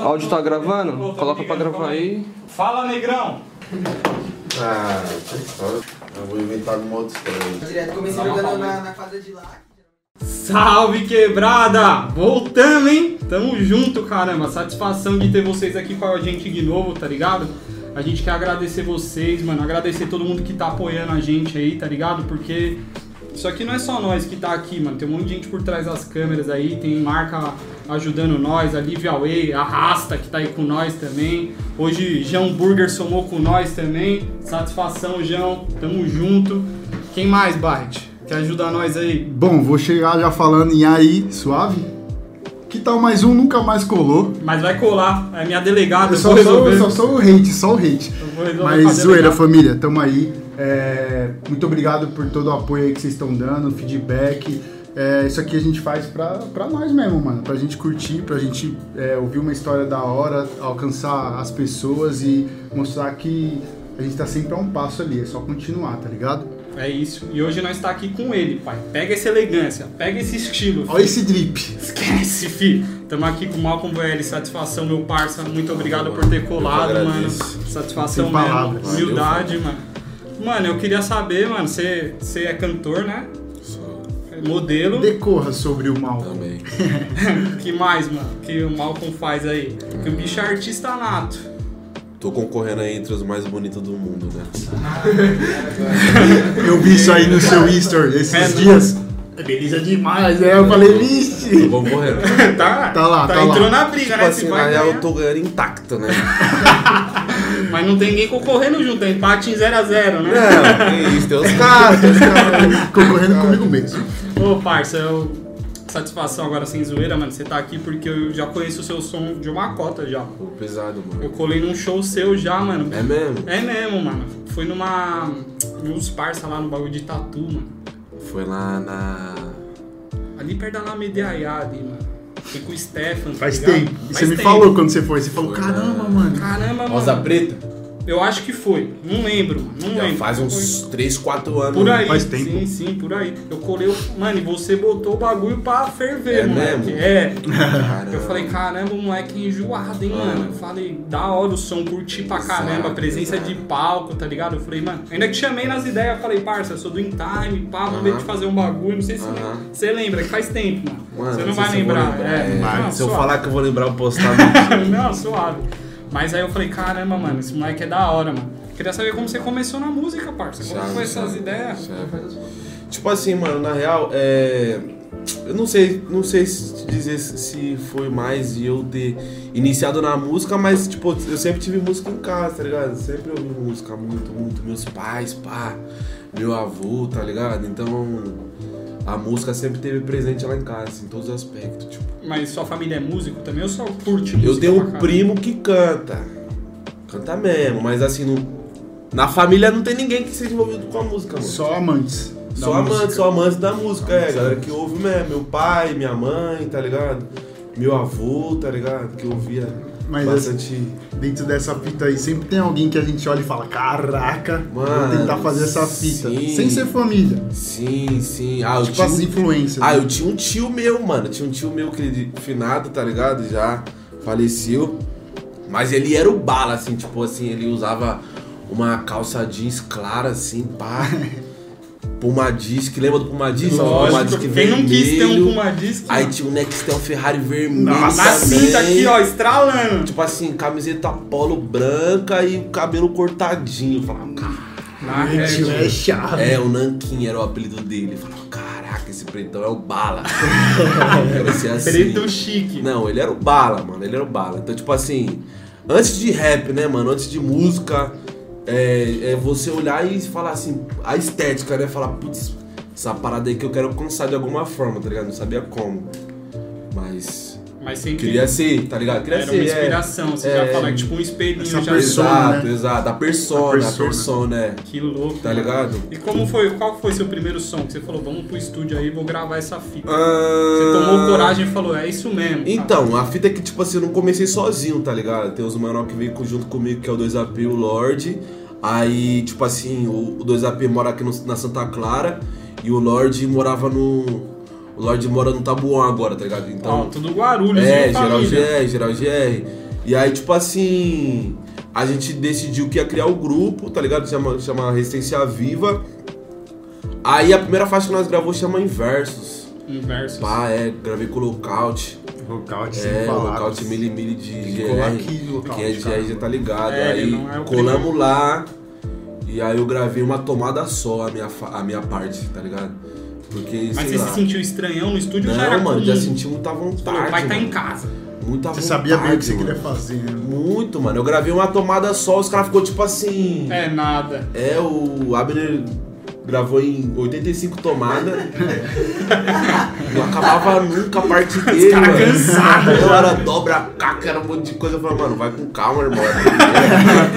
O áudio tá gravando? Coloca pra gravar aí. Fala, negrão! Ah, que história. Eu vou inventar uma outra história. Direto comecei jogando na, na quadra de lá. Salve quebrada! Voltamos, hein? Tamo junto, caramba. Satisfação de ter vocês aqui com a gente de novo, tá ligado? A gente quer agradecer vocês, mano. Agradecer todo mundo que tá apoiando a gente aí, tá ligado? Porque isso aqui não é só nós que tá aqui, mano. Tem um monte de gente por trás das câmeras aí. Tem marca ajudando nós, a Livia Way, a Rasta que tá aí com nós também. Hoje João Burger somou com nós também. Satisfação, João. Tamo junto. Quem mais, Bart? Quer ajudar nós aí? Bom, vou chegar já falando em aí, suave. Que tal mais um, nunca mais colou. Mas vai colar. É minha delegada. Eu só, vou só, só sou o hate, só o hate. Mas zoeira, família, tamo aí. É, muito obrigado por todo o apoio aí que vocês estão dando, feedback. É, isso aqui a gente faz pra, pra nós mesmo, mano. Pra gente curtir, pra gente é, ouvir uma história da hora, alcançar as pessoas e mostrar que a gente tá sempre a um passo ali. É só continuar, tá ligado? É isso. E hoje nós tá aqui com ele, pai. Pega essa elegância, pega esse estilo. Olha esse drip. Esquece, fi. Tamo aqui com o Malcolm VL. Satisfação, meu parça. Muito obrigado por ter colado, mano. Satisfação Sem mesmo. palavras. Humildade, mano. Mano, eu queria saber, mano, você você é cantor, né? É Modelo. Decorra sobre o mal. também. que mais, mano? Que o Malcolm faz aí? Que o bicho é artista nato. Tô concorrendo aí entre os mais bonitos do mundo, né? Eu vi isso aí no seu history esses É, não. dias. É beleza demais, né? Eu falei, vixe. Tô concorrendo. tá, Tá lá, tá entrou lá. na briga, Tipo né? assim, na real eu tô ganhando intacto, né? Mas não tem ninguém concorrendo junto, é empate em 0x0, né? Não, que isso, tem os caras, tem os caras. Concorrendo comigo mesmo. Ô, parça, eu... satisfação agora sem zoeira, mano. Você tá aqui porque eu já conheço o seu som de uma cota já. Pô, pesado, Eu mano. colei num show seu já, mano. É mesmo? É mesmo, mano. Foi numa. Uns parça lá no bagulho de tatu, mano. Foi lá na. Ali perto da Alameda Ayá, ali, mano. Fui com o Stefan. tá Faz ligado? tempo. E Faz você me tempo. falou quando você foi. Você falou, Foi, caramba, mano. Caramba, Rosa mano. Preta? Eu acho que foi. Não lembro, mano. Não Já lembro. faz uns 3, 4 anos. Por aí, Faz tempo. sim, sim, por aí. Eu colei o. Mano, e você botou o bagulho pra ferver, É moleque. mesmo? É. Caramba. Eu falei, caramba, o moleque é enjoado, hein, mano. Eu falei, da hora o som, curti pra caramba, Exato, presença exato. de palco, tá ligado? Eu falei, mano, ainda que chamei nas ideias, eu falei, parça, eu sou do In Time, pá, vamos ver de fazer um bagulho. Não sei se você lembra, que faz tempo, mano. Mano, você não sei vai se eu vou lembrar. lembrar. É, É, não, se eu suave. falar que eu vou lembrar, eu posso estar não, suave. Mas aí eu falei, caramba, mano, esse moleque é da hora, mano. Queria saber como você começou na música, parça. Como Chave, foi essas chave, ideias? chave. Tipo assim, mano, na real, é. Eu não sei, não sei se dizer se foi mais eu ter iniciado na música, mas tipo, eu sempre tive música em casa, tá ligado? Sempre ouvi música muito, muito. Meus pais, pá, meu avô, tá ligado? Então a música sempre teve presente lá em casa, assim, em todos os aspectos. Tipo, Mas sua família é músico também ou só curte música? eu tenho um primo que canta. Canta mesmo, mas assim, não, na família não tem ninguém que seja envolvido com a música, mano. Só amantes. Só música. amante, só amante da música, é, galera que ouve mesmo. Meu pai, minha mãe, tá ligado? Meu avô, tá ligado? Que ouvia Mas bastante. Dentro dessa fita aí, sempre tem alguém que a gente olha e fala: Caraca, vou Mano, tentar fazer essa fita. sim. Sem ser família. Sim, sim. Ah, eu Tipo tinha. as influências. Ah, né? eu tinha um tio meu, mano. Tinha um tio meu que ele finado, tá ligado? Já faleceu. Mas ele era o bala, assim, tipo assim, ele usava uma calça jeans clara, assim, pá. Puma Disc, lembra do Puma Disc? Puma Lógico, Disc quem não quis ter um vermelho. Puma Disc? Aí tinha o Nextel Ferrari vermelho. Na também. cinta aqui, ó, estralando. Tipo assim, camiseta polo branca e o cabelo cortadinho. Falava, "Cara." Na rede. é chave. É, o Nankin era o apelido dele. Falava, caraca, esse pretão é o bala. Ser assim. Preto chique. Não, ele era o bala, mano. Ele era o bala. Então, tipo assim, antes de rap, né, mano? Antes de música, é, é você olhar e falar assim, a estética, né? Falar, putz, essa parada aí que eu quero alcançar de alguma forma, tá ligado? Não sabia como. Mas. Mas sempre Queria ser, tá ligado? Queria era ser. uma é. inspiração. Você É. já fala, tipo um espelhinho Essa já. persona, Exato, né? exato. A persona, A a persona. persona, é. Que louco. Tá mano. ligado? E como foi? Qual foi seu primeiro som? Que você falou, vamos pro estúdio aí, vou gravar essa fita. Ah, Você tomou coragem e falou, é isso mesmo. cara. Então, a fita é que, tipo assim, eu não comecei sozinho, tá ligado? Tem os mano que veio junto comigo, que é o 2AP, o Lorde. Aí, tipo assim, o, o 2AP mora aqui no- na Santa Clara e o Lorde morava no. O Lorde mora no Tabuão agora, tá ligado? Então. Ó, tudo Guarulhos, É, geral? GR, geral GR. E aí, tipo assim, a gente decidiu que ia criar o grupo, tá ligado? Chama, chama Resistência Viva. Aí a primeira faixa que nós gravamos chama Inversos. Inversos. Pá, é, gravei com o Lookout. Lookout, É. Lookout Mili Mili de que GR. aqui Lookout, Quem é de. GR já tá ligado. É, aí é colamos lá. E aí eu gravei uma tomada só a minha, a minha parte, tá ligado? Porque, Mas você lá. se sentiu estranhão no estúdio ou já Não, era mano, comum? já senti muita vontade. vai estar mano. em casa. Muita Você vontade. sabia bem o que você mano. queria fazer, né? Muito, mano. Eu gravei uma tomada só, os caras ficou tipo assim. É nada. É, o Abner gravou em 85 tomadas. não acabava nunca a parte dele, cara mano. cansado Eu era dobra a caca, era um monte de coisa. Eu falei, mano, vai com calma, irmão.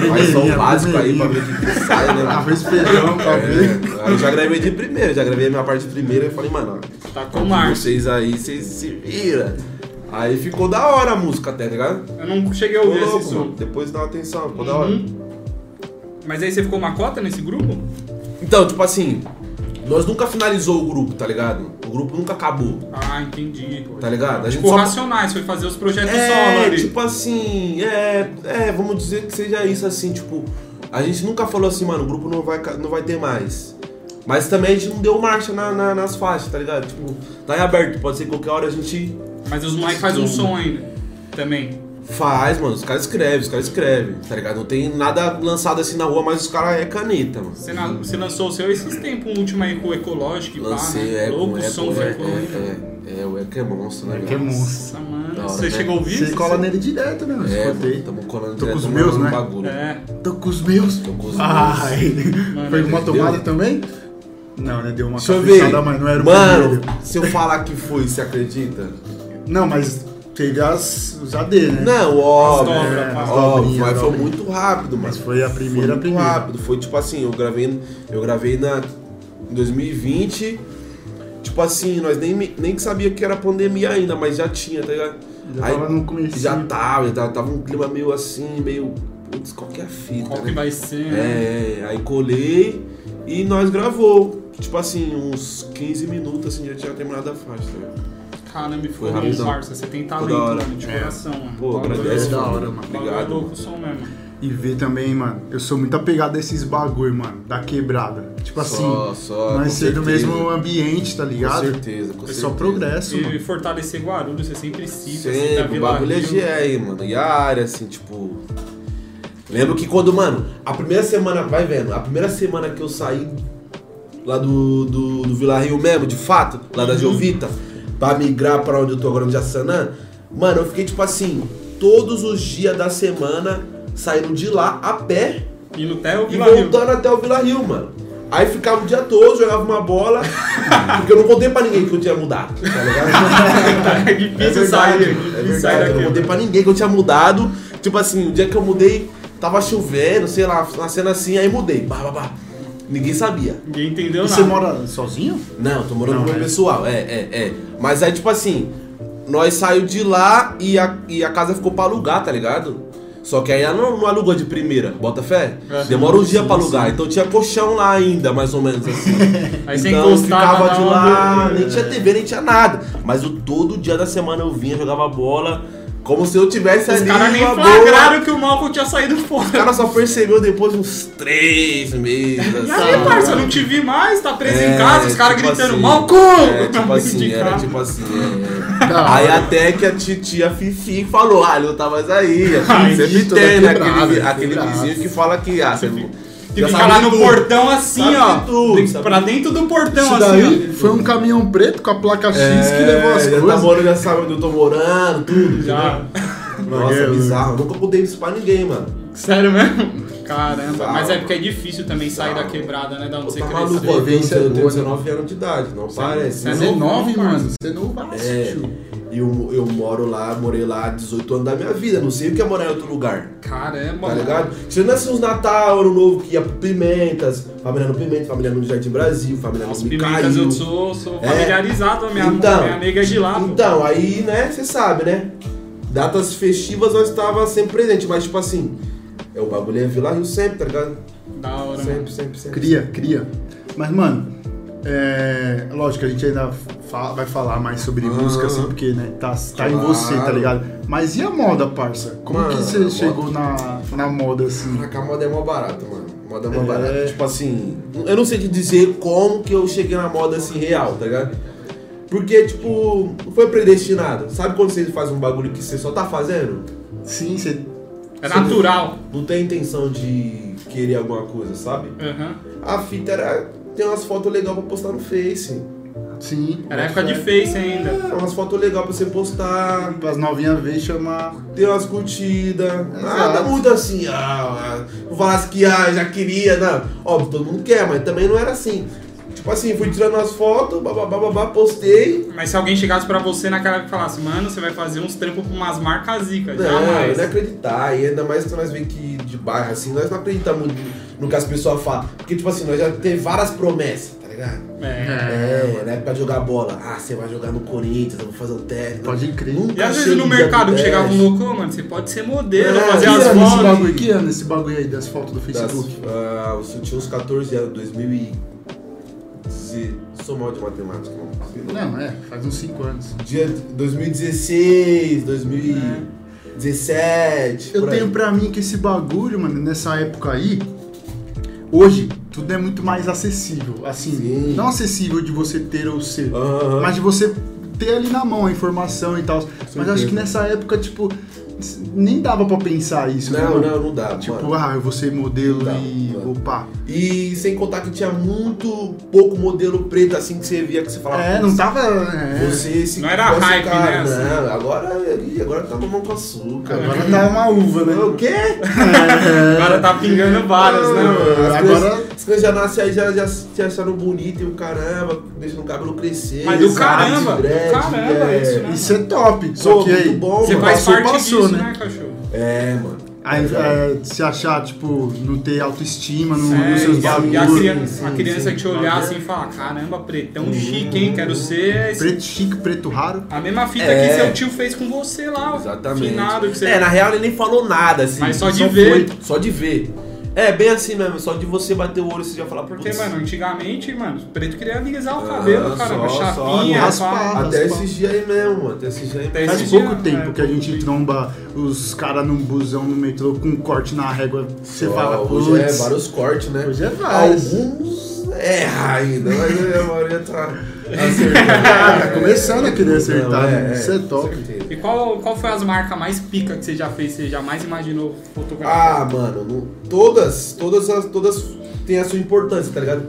Faz só o básico aí pra ver o que, sai, né? Arroz feijão pra ver. É, aí eu já gravei de primeira, já gravei a minha parte de primeira e falei, mano, Tá com o Márcio. vocês aí, vocês se viram. Aí ficou da hora a música até, tá ligado? Eu não cheguei a ouvir louco, esse mano. som. Depois dá uma atenção, ficou da hora. Uhum. Mas aí você ficou uma cota nesse grupo? Então, tipo assim, nós nunca finalizou o grupo, tá ligado? O grupo nunca acabou, Ah, entendi. tá ligado? A Tipo, só- Racionais, foi fazer os projetos solo É, ali. tipo assim, é, é, vamos dizer que seja isso assim, tipo, a gente nunca falou assim, mano, o grupo não vai, não vai ter mais. Mas também a gente não deu marcha na- na- nas faixas, tá ligado? Tipo, tá em aberto, pode ser que qualquer hora a gente Mas os moleques fazem um som ainda. Também. Faz, mano, os caras escrevem, os caras escrevem, tá ligado? Não tem nada lançado assim na rua, mas os caras é caneta, mano. Você, na- você lançou o seu esses tempos, um último aí com o Ecológico e pá, Lancei, né? é, Louco, o som Eco, foi é, é, é, é, o Eco é monstro, né? Eco é velho? Nossa, monstro. mano. Hora, você né? chegou a ouvir? Você cola nele direto, né? Eu É, escutei. tamo colando Tô com direto os meus, né? bagulho. É. Tô com os meus. Tô com os Ai. Mano, Foi uma tomada também? Não, né? Deu uma Deixa cabeçada, mas não era o Mano, primeiro. se eu falar que foi, você acredita? Não, mas teve as, os AD, né? Não, óbvio. As dobras, é, as óbvio, mas foi muito rápido, mano. Mas foi a primeira, Foi muito primeira. rápido. Foi tipo assim, eu gravei, eu gravei na em 2020. Tipo assim, nós nem, nem que sabia que era pandemia ainda, mas já tinha, tá ligado? Já Aí- tava no começo. Já tava, já tava, tava um clima meio assim, meio. Putz, qualquer fita. Qual né? que vai ser, né? É, é, aí colei e nós gravou. Tipo assim, uns 15 minutos assim, já tinha terminado a faixa, tá ligado? Caramba, me Foi rapidão. parça. Você tem talento, da hora. mano, de É. coração, mano. Pô, agradece, é da hora, mano. Bagulho é Obrigado. louco o som mesmo. E ver também, mano, eu sou muito apegado a esses bagulho, mano, da quebrada. Tipo assim, Só, só. com nós ser do mesmo ambiente, tá Com ligado? certeza, com É certeza. só progresso, E mano. fortalecer Guarulhos, você sempre cita. cita Sempre, o Vila bagulho é Rio. GR, mano. E a área, assim, tipo. Lembro que quando, mano, a primeira semana, vai vendo, a primeira semana que eu saí lá do, do, do Vila Rio mesmo, de fato, lá da Jovita, pra migrar pra onde eu tô agora no Jaçanã, mano, eu fiquei tipo assim, todos os dias da semana saindo de lá a pé E no Theo e voltando até o Vila Rio, mano. Aí ficava o dia todo, jogava uma bola, porque eu não contei pra ninguém que eu tinha mudado, tá ligado? é É difícil verdade, sair. é difícil sair verdade. Eu não daqui. contei pra ninguém que eu tinha mudado. Tipo assim, o dia que eu mudei, tava chovendo, sei lá, uma cena assim, aí mudei. Bah, bah, bah. Ninguém sabia. Ninguém entendeu E nada. você mora sozinho? Não, tô morando Não, com o meu é. pessoal, é, é, é. Mas aí, tipo assim, nós saiu de lá e a, e a casa ficou pra alugar, tá ligado? Só que aí ela não, não alugou de primeira, bota fé? É. Demora uns dias Sim, pra alugar, sim. então tinha colchão lá ainda, mais ou menos assim. Aí você então ficava de lá, nem tinha TV, nem tinha nada. Mas eu, todo dia da semana eu vinha, jogava bola, como se eu tivesse Os ali caras nem flagraram boa. que o Malcolm tinha saído Os fora. caras só percebeu depois de uns três meses. E assim. aí, parça, eu não te vi mais, tá preso em É, casa, os caras tipo gritando, assim, Malcolm! É, tipo assim, era carro. tipo assim. é, Aí até que a titia Fifi falou, ah, ele não tá mais aí. Ai, Sempre tem, né? Aquele, aquele vizinho que fala que, ah, você Que já fica sabe lá no tudo. portão assim, Sabe ó. tudo, de- pra de dentro do portão Isso assim, daí foi um caminhão preto com a placa X que levou as É, já tá coisas. morando, já sabe onde eu tô morando, tudo. Já. Nossa, É, bizarro. Eu nunca isso pra ninguém, mano. Sério mesmo? Caramba, mas é porque é difícil também sair da quebrada, né? Da onde Você você tá cresceu. maluco, ó, eu tenho, Vivência eu tenho boa, né? 19 anos de idade, não parece. você é não. 19, novo, mano. Você não vai, É, tio. E eu, eu moro lá, morei lá 18 anos da minha vida, não sei o que é morar em outro lugar. Caramba, Tá ligado? Tirando assim uns Natal, Ano Novo, que ia pro Pimentas, família no Pimenta, família no Jardim Brasil, família As no pimentas Micail. eu sou, sou É. familiarizado, a minha, Então, minha nega é de lá. pô. Então, aí, né, você sabe, né? Datas festivas nós estava sempre presente, mas tipo assim, é o bagulho é Vila Rio sempre, tá ligado? Da hora. Sempre, sempre, sempre. Cria, cria. Mas, mano, é. Lógico, a gente ainda fa- vai falar mais sobre Aham. música, assim, porque, né, tá, tá em Claro. você, tá ligado? Mas e a moda, parça? Como Mano, que você moda- chegou na, na moda, assim? Caraca, a moda é mó barato, mano. A moda é mó É. barato. Tipo assim, eu não sei te dizer como que eu cheguei na moda assim real, tá ligado? Porque, tipo, não foi predestinado. Sabe quando você faz um bagulho que você só tá fazendo? Sim, você... É natural. Não tem intenção de querer alguma coisa, sabe? Aham. A fita era ter umas fotos legais pra postar no Face. Sim. Era época de Face ainda. É, umas fotos legais pra você postar. As novinhas ver chamar... ter umas curtidas, nada muito assim, ah, não falasse que ah, já queria, não. Óbvio, todo mundo quer, mas também não era assim. Tipo assim, fui tirando as fotos, bababá, babá, postei. Mas se alguém chegasse pra você naquela época e falasse, mano, você vai fazer uns trampos pra umas marcas zicas. Não, Jamais. eu não acreditar. E ainda mais que nós vem que de bairro, assim, nós não acreditamos muito no que as pessoas falam. Porque, tipo assim, nós já teve várias promessas, tá ligado? É. É, na época de jogar bola. Ah, você vai jogar no Corinthians, eu vou fazer um teste. Pode crer. Nunca E às vezes no mercado que chegava um louco, mano, você pode ser modelo, É, fazer as esse fotos. bagulho? Que ano esse bagulho aí das fotos do Das, Facebook? ah, eu tinha uns 14 anos, 2000 e... Sou mal de matemática, não. Não, é, faz uns 5 anos. Dia 2016, 2017. Eu por aí. tenho pra mim que esse bagulho, mano, nessa época aí, hoje, tudo é muito mais acessível. Assim, Sim. não acessível de você ter ou ser, Aham. mas de você ter ali na mão a informação e tal. Mas acho que nessa época, tipo, nem dava pra pensar isso, né? Não, não, não dá. Tipo, mano. ah, eu vou ser modelo e. mano. Opa. E sem contar que tinha muito pouco modelo preto assim que você via que você falava. É, não tava. É. Você, esse Não era esse hype, cara, né, Não, agora, ih, agora tá mamão com açúcar. Agora tá uma uva, né? O quê? Agora tá pingando várias, né? mano? Agora- As crianças já nascem aí, já, já te achando bonito e o caramba, deixando o cabelo crescer. Mas do exato, caramba, do dread, caramba, é. isso, né? Isso é top. Só Pô, que muito aí. bom, Você mano. faz Passou, parte passou, disso, né? né, cachorro? É, mano. Aí, é, se achar, tipo, não ter autoestima no, É, nos seus bagulhos. e a criança, sim, a criança sim. te olhar assim e falar, caramba, pretão chique, hein? Quero ser esse Preto chique, preto raro. A mesma fita É. que seu tio fez com você lá, o Exatamente. finado que você... É, na real ele nem falou nada, assim. Mas só de ver. foi, só de ver. É, bem assim mesmo, só de você bater o olho você já falar, Porque, putz, mano, antigamente, mano, o preto queria alisar o Ah, cabelo, caramba, só- só chapinha, raspar. pá. Até Raspar. esses dias aí mesmo, mano. Até esses dias aí mesmo. Faz Esse pouco dia, tempo é, que a gente tromba os caras num busão no metrô com um corte na régua. Você fala, hoje putz. é vários cortes, né? Hoje é vários. Alguns erra ainda, mas a maioria tá Ah, acertando. tá começando a querer acertar, Não, né? Isso é top. E qual, qual foi as marcas mais pica que você já fez, você jamais imaginou fotografar? Ah, mano, não- todas, todas, as, todas têm a sua importância, tá ligado?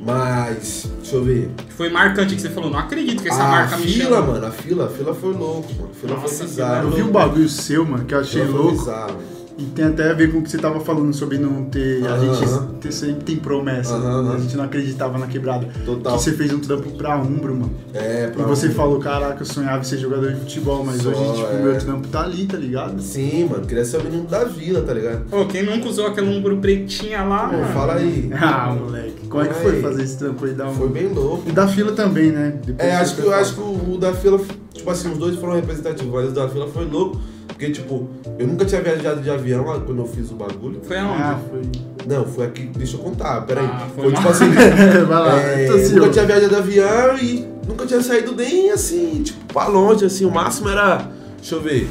Mas, deixa eu ver. Foi marcante que você falou, não acredito que essa a marca me fila, chama. mano, a fila, a fila foi louco, mano. A fila Nossa, foi a bizarro. Eu vi um bagulho seu, mano, que eu achei louco. bizarro. E tem até a ver com o que você tava falando sobre não ter. A gente ter- sempre tem promessa. Né? A gente não acreditava na quebrada. Total. Que você fez um trampo pra Umbro, mano. É, E pra você um- falou, caraca, eu sonhava em ser jogador de futebol, mas Só, hoje, tipo, é. o meu trampo tá ali, tá ligado? Sim, mano, queria ser o menino da vila, tá ligado? Pô, quem nunca usou aquele umbro pretinha lá, Pô, mano? fala aí. Ah, moleque. Como é que foi fazer esse trampo aí da Foi Umbro? bem louco. E da fila também, né? Depois É, acho que, acho que o da fila, tipo assim, os dois foram representativos, mas o da fila foi louco, porque, tipo, eu nunca tinha viajado de avião lá quando eu fiz o bagulho. Foi aonde? Ah, foi. Não, foi aqui, deixa eu contar, peraí. Ah, foi foi tipo assim, Vai lá, é, tô nunca tinha viajado de avião e nunca tinha saído nem assim, tipo, pra longe, assim, o máximo era, deixa eu ver,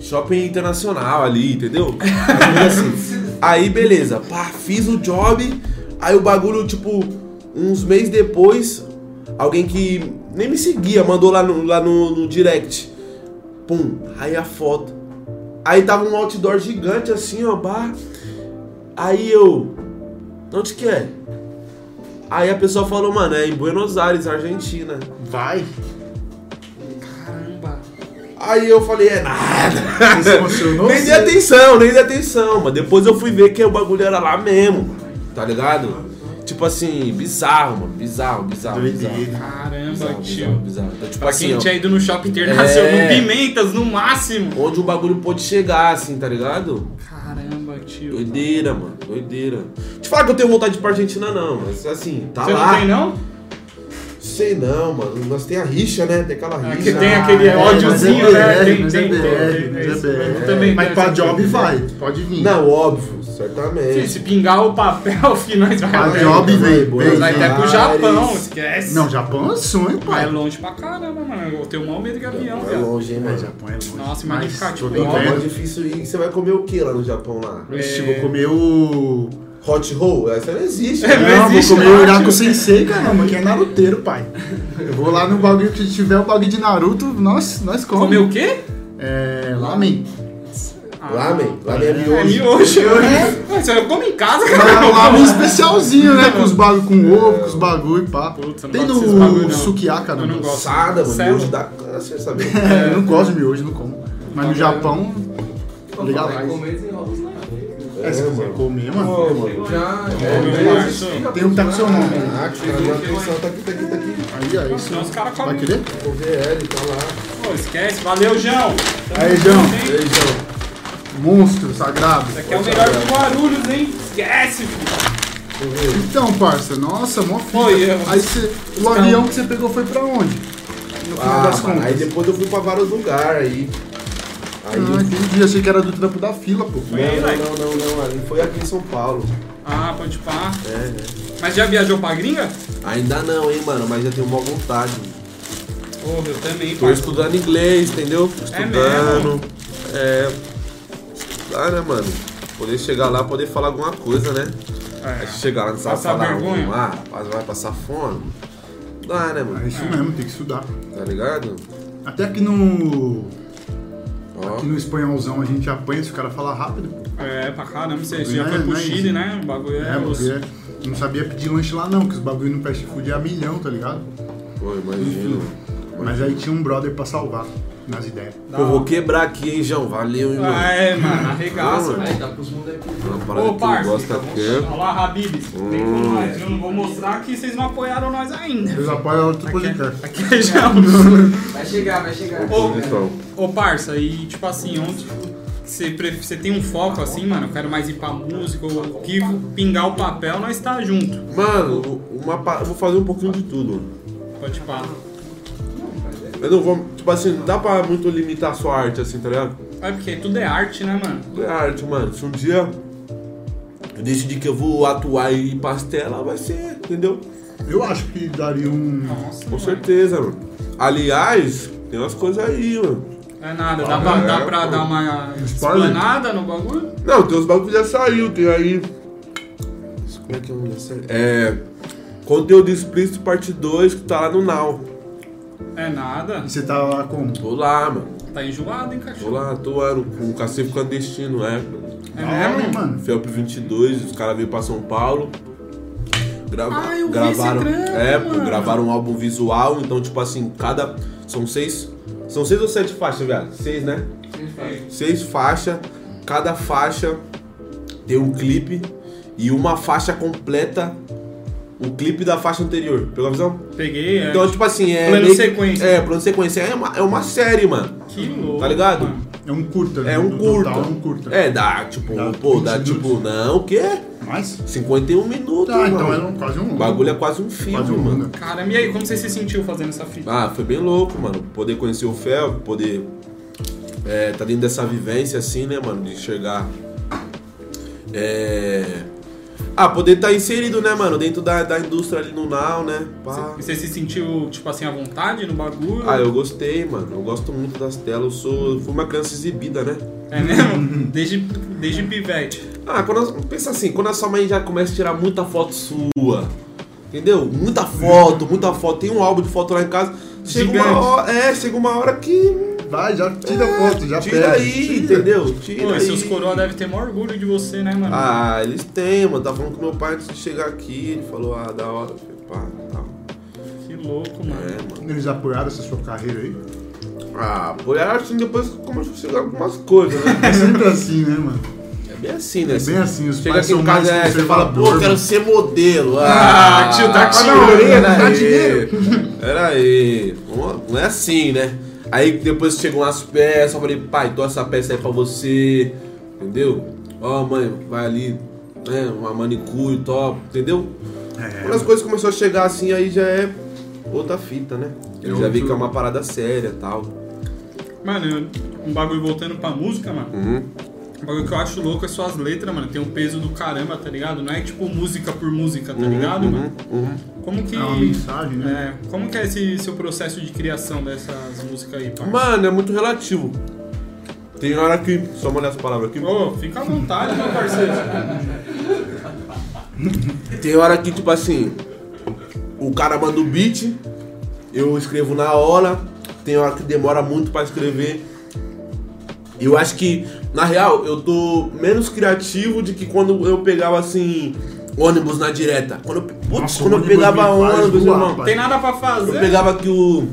shopping internacional ali, entendeu? Mas, assim, aí, beleza, pá, fiz o job, aí o bagulho, tipo, uns meses depois, alguém que nem me seguia mandou lá no, lá no, no direct, pum, aí a foto. Aí tava um outdoor gigante assim, ó, bar. Aí eu, onde que é? Aí a pessoa falou, mano, é em Buenos Aires, Argentina. Vai. Caramba. Aí eu falei, é nada. Nem dei atenção, nem dei atenção. Mas depois eu fui ver que o bagulho era lá mesmo, tá ligado? Tipo assim, bizarro, mano. Bizarro, bizarro, bizarro. Doideira. Caramba, Bizarro, tio. bizarro, bizarro. Então, tipo Pra assim, quem ó, tinha ido no shopping internacional, É. no Pimentas, no máximo. onde o bagulho pôde chegar, assim, tá ligado? Caramba, tio. Doideira, mano, doideira. Te falar que eu tenho vontade de ir pra Argentina, não, mas assim, tá Você lá. não tem, não? sei não, mano. Nós tem a rixa, né? Tem aquela É, rixa. que tem aquele é, ódiozinho, mas é né? Tem, é tem, tem, mas é pra job vai, pode vir. Não, óbvio, Sim, certamente. Se pingar o papel, filho, nós vai. job vem, Buenos vem. Vai até pro. Japão, esquece. Não, Japão é sonho, Mas é pai. longe pra caramba, mano. Eu tenho o maior medo de avião, É viado. longe, hein, É, mano. Japão é longe. Nossa, imagina Mas ficar, tipo, Bem, que é difícil ir. Você vai comer o que lá no Japão lá? É. vou comer o. Hot roll? Essa não existe. É, né? não Não, existe vou comer o nada. Iraku Sensei, caramba, que é naruteiro, pai. Eu vou lá no bagulho que tiver o bagulho de Naruto, nós, nós comemos. Comer o quê? É. Lamen. Ah, Lamen. Lamen é É miojo. miojo. Mas eu como em casa, Mas cara. é um lamen especialzinho, né? Com os bagulho com ovo, com os bagulho e pá. Putz, Tem no sukiá, cara. Eu não gosto. Sada, mano. Miojo da câncer, sabe? É, eu não gosto de miojo, não como. Mas no Japão, legal. É, se quiser comer, mano. Pô, mano. Já, É. Março. Tem um que tá com seu nome. né? Ah, atenção tá aqui, tá aqui, tá aqui. Aí, aí, isso. Os caras Vai comem. querer? O VL tá lá. Pô, esquece. Valeu, João. Aí, João. Beijão. Monstro, sagrado. Esse aqui é o melhor dos Guarulhos, hein? Esquece, filho. Então, parça, nossa, mó fita. Aí você, o avião que você pegou foi pra onde? No final Ah, das mano, contas. aí depois eu fui pra vários lugares aí. Aí. Ah, entendi. Achei que era do trampo da fila, pô. Foi aí, não, velho. não, não, não, ali foi aqui em São Paulo. Ah, pode pá. É, é. Mas já viajou pra gringa? Ainda não, hein, mano, mas já tenho uma vontade. Porra, eu também, Tô pá. estudando inglês, entendeu? Estudando. mesmo? É. Estudar, né, mano? Poder chegar lá, poder falar alguma coisa, né? Aí É. chegar lá, não sabe Passar falar vergonha? um, ah, vai passar fome. Dá, né, É mano? isso mesmo, tem que estudar. Tá ligado? Até aqui no. Ó. Aqui no espanholzão a gente apanha se o cara falar rápido. pô. É, pra caramba. Você, já é- foi pro é Chile, né? O bagulho é, É, porque não sabia pedir lanche lá não, que os bagulho no fast food é a milhão, tá ligado? Pô, imagino. Mas aí tinha um brother pra salvar nas ideias. Pô, vou hora. quebrar aqui, hein, João? Valeu, hein, mano? Ah, é, mano. Arregaça. Aí dá pros aqui. Parada Ô, parça. eu aqui. Olha lá, Habibs. Vem com Hum. nós. Eu não vou mostrar que vocês não apoiaram nós ainda. Eles apoiam outro Aqui podcast. é, aqui é já. Vai chegar, vai chegar. Ô, Ô, parça, e tipo assim, onde você, tem um foco assim, mano? Eu quero mais ir pra música, ou que pingar o papel, nós tá junto. mano, uma, pa- eu vou fazer um pouquinho de tudo. Pode pá. Eu não vou. Tipo assim, não dá pra muito limitar a sua arte, assim, tá ligado? É porque tudo é arte, né, mano? É arte, mano. Se um dia eu decidir que eu vou atuar em pastela, vai ser, entendeu? Eu acho que daria um. Nossa, Com mano. certeza, mano. Aliás, tem umas coisas aí, mano. É nada, dá pra, dá pra dar uma explanada no bagulho? Não, tem uns bagulhos que já saiu, tem aí. Como é que é o nome dessa? É. Conteúdo explícito parte 2 que tá lá no Now. É nada. E você tá lá como? Tô lá, mano. Tá enjoado, hein, Tô cachorro? lá, atuando com o Cacete Clandestino, é. É hora, hein, mesmo? mano? Felp 22, os caras veio pra São Paulo. Grava, Ah, eu vi gravaram, esse trampo, é, pô, mano. gravaram um álbum visual, então tipo assim, cada são seis, são seis ou sete faixas, velho? Seis, né? Seis faixas, cada faixa tem um clipe e uma faixa completa o clipe da faixa anterior. Pegou a visão? Peguei, é. Então, tipo assim, é. Plano sequência. É, plano sequência. É uma, é uma série, mano. que louco. Tá ligado? mano. É um curta, né? É um curta. Total, é um curta. É, dá, tipo, Dá pô, 20 dá tipo, minutos. não, o quê? Mais? 51 minutos, Ah, mano. então era um- quase um. O bagulho é quase um filme, Quase um mano. longa. Caramba, e aí, como você se sentiu fazendo essa fita? Ah, foi bem louco, mano. Poder conhecer o Fel, poder é, tá dentro dessa vivência assim, né, mano? De enxergar. É. Ah, poder estar tá inserido, né, mano? Dentro da, da indústria ali no Now, né? Pá. Você se sentiu, tipo assim, à vontade no bagulho? Ah, eu gostei, mano. Eu gosto muito das telas. Eu sou. eu fui uma criança exibida, né? É mesmo? Desde, desde pivete. Ah, quando pensa assim, quando a sua mãe já começa a tirar muita foto sua, entendeu? Muita foto, muita foto. Tem um álbum de foto lá em casa. Chega Gigante. uma hora, é, chega uma hora que Vai, já tira foto, já tira pede. aí, Tira. entendeu? Tira Pô, aí. seus coroa devem ter maior orgulho de você, né, mano? Ah, eles têm, mano. Tava falando com meu pai antes de chegar aqui, ele falou, ah, da hora, eu falei, pá, tal. Que louco, mano. É, mano. Eles apoiaram essa sua carreira aí? Ah, apoiar assim, depois começou a chegar algumas coisas, né? É sempre assim, né, mano? É bem assim, né? É bem assim, os Chega pais são casa, mais é, você fala, pô, conservador, quero mano. ser modelo. Ah, tio, tá tirando, Pera dá aí. dinheiro. Pera aí. Não- é assim, né? Aí depois chegam as peças, eu falei, pai, tô essa peça aí pra você. Entendeu? Ó, mãe, vai ali, né? Uma manicure, top, entendeu? É, Quando as coisas começaram a chegar assim, aí já é outra fita, né? É Eu já vi outro- que é uma parada séria e tal. Mano, um bagulho voltando pra música, mano. Uhum. Bagulho que eu acho louco é suas letras, mano. Tem um peso do caramba, tá ligado? Não é tipo música por música, tá ligado, uhum, mano? uhum. Como que. É uma mensagem, né? É, como que é esse seu processo de criação dessas músicas aí, pai? Mano, é muito relativo. Tem hora que. Só molhar as palavras aqui. Ô, fica à vontade, meu parceiro. Tem hora que, tipo assim, o cara manda o beat, eu escrevo na hora, tem hora que demora muito pra escrever. Eu acho que, na real, eu tô menos criativo de que quando eu pegava assim, ônibus na direta. Quando eu, putz, Nossa, quando eu pegava ônibus, voar, irmão. Tem nada pra fazer. Eu pegava aqui o.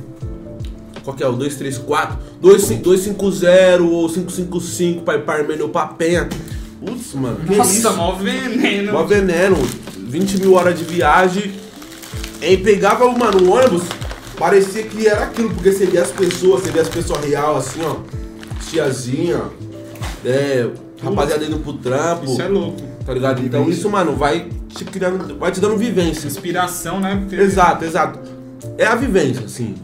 Qual que é? O 234? 250 ou 555 pra ir pra Armênia ou pra Penha. Putz, mano. Que Nossa, isso? mó veneno. Mó veneno, 20 mil horas de viagem. E pegava, mano, o ônibus, parecia que era aquilo, porque você via as pessoas, você via as pessoas real, assim, ó. Tiazinha, é, rapaziada indo pro trampo. Isso é louco. Tá ligado? Então isso, mano, vai te criando, vai te dando vivência. Inspiração, né? Porque- Exato, exato. É a vivência, assim.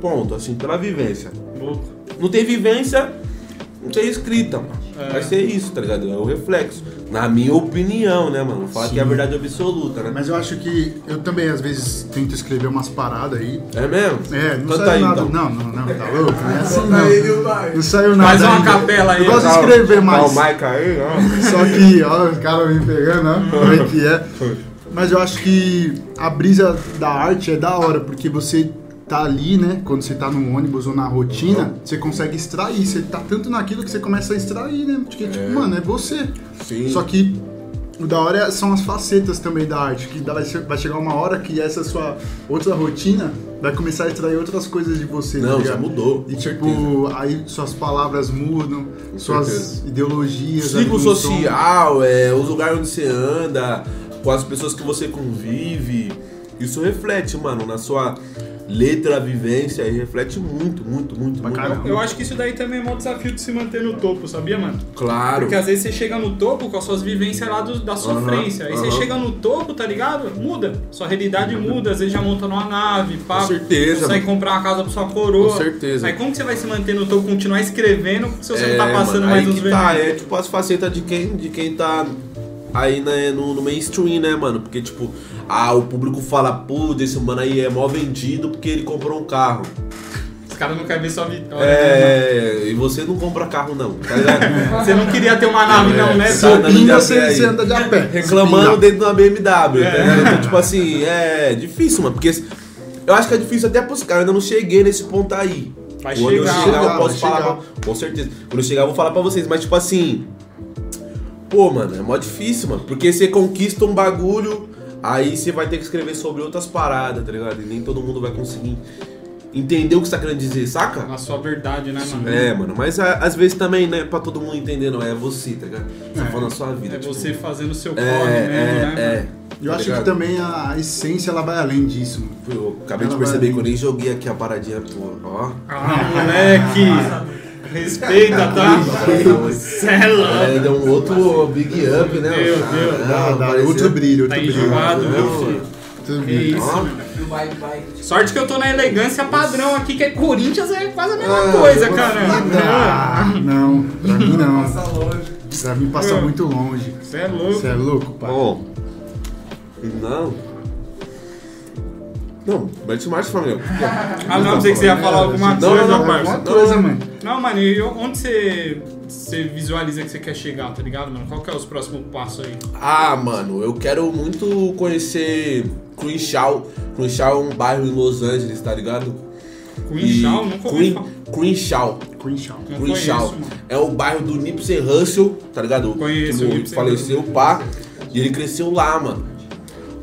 Ponto, assim, pela vivência. Louco. Não tem vivência, não tem escrita, mano. É. Vai ser isso, tá ligado? É o reflexo. Na minha opinião, né, mano? Fala que é a Sim. verdade absoluta, né? Mas eu acho que eu também, às vezes, tento escrever umas paradas aí. É mesmo? É, não Canta saiu aí, nada. então. Não, não, não, tá louco? Não é assim, não. pai? Não saiu nada. Faz uma ainda. capela aí, Eu gosto de escrever Tá mais. o Mike aí, ó. Só que, ó, os caras me pegando, ó, como é que é. Mas eu acho que a brisa da arte é da hora, porque você tá ali, né? Quando você tá no ônibus ou na rotina, você consegue extrair. Você tá tanto naquilo que você começa a extrair, né? Porque, tipo, mano, é você. Sim. Só que o da hora é- são as facetas também da arte, que vai che- vai chegar uma hora que essa sua outra rotina vai começar a extrair outras coisas de você. tá Não, ligado? já mudou. E com tipo, aí suas palavras mudam, suas certeza. ideologias. Ciclo social, é, os lugares onde você anda, com as pessoas que você convive. Isso reflete, mano, na sua letra, vivência, e reflete muito, muito, muito, Pra muito. caramba. Eu acho que isso daí também é um desafio de se manter no topo, sabia, mano? Claro. Porque às vezes você chega no topo com as suas vivências lá do- da sofrência. Aí você aham. chega no topo, tá ligado? Muda. Sua realidade muda. Às vezes já monta numa nave, pá. Com certeza, Consegue mano. comprar uma casa pra sua coroa. Com certeza. Aí como que você vai se manter no topo, continuar escrevendo se você não tá passando mano, mais aí uns tá, é tipo as facetas de quem, de quem tá aí né, no, no mainstream, né, mano? Porque, tipo, ah, o público fala, pô, esse mano aí é mó vendido porque ele comprou um carro. Os caras não querem ver sua vitória. né, É, e você não compra carro não, tá? Você não queria ter uma nave, não, né? É, só? tá andando de Pinga, a você, você anda de a pé. Reclamando dentro de uma BMW, tá É. ligado? Então, tipo assim, é difícil, mano, porque eu acho que é difícil até pros caras, eu ainda não cheguei nesse ponto aí. Vai Quando chegar, eu chegar, eu posso falar, chegar. com certeza. Quando eu chegar, eu vou falar pra vocês, mas tipo assim, pô, mano, é mó difícil, mano, porque você conquista um bagulho, aí você vai ter que escrever sobre outras paradas, tá ligado? E nem todo mundo vai conseguir entender o que você tá querendo dizer, saca? Na sua verdade, né, mano? É, mano, mas a- às vezes também, né, pra todo mundo entender, não é você, tá ligado? Você tá falando a sua vida. É tipo, você fazendo o seu corre é, mesmo, é, né? é. mano? Eu tá acho que ligado? também a essência ela vai além disso, mano. Eu acabei de Ela perceber vai- que eu nem joguei aqui a paradinha, pô, ó. Ah, moleque! Respeita, tá? Cê é louco. É, deu um outro big up, né? Meu? Deus, Ah, Dá, outro brilho, outro Tá brilho. enjoado, Não, meu filho. Outro brilho. Sorte que eu tô na elegância padrão aqui, que é Corinthians, é quase a mesma Ah, coisa, caramba. Ah, não, pra mim não. Passa longe. Pra mim passa É. muito longe. Você é louco. Você é louco, pai? Bom. Não. Não, mete marcha, família. Ah, não, pensei que você ia falar alguma Não, coisa, não, não, parça. Alguma coisa, mano. Não, mano, e onde você, você visualiza que você quer chegar, tá ligado, mano? Qual que é os próximos passos aí? Ah, mano, eu quero muito conhecer Crenshaw. Crenshaw é um bairro em Los Angeles, tá ligado? Crenshaw? Nunca ouvi falar. Crenshaw. Crenshaw. Crenshaw. É o bairro do Nipsey Hussle, tá ligado? Conheço que o faleceu, pá. E ele cresceu lá, mano.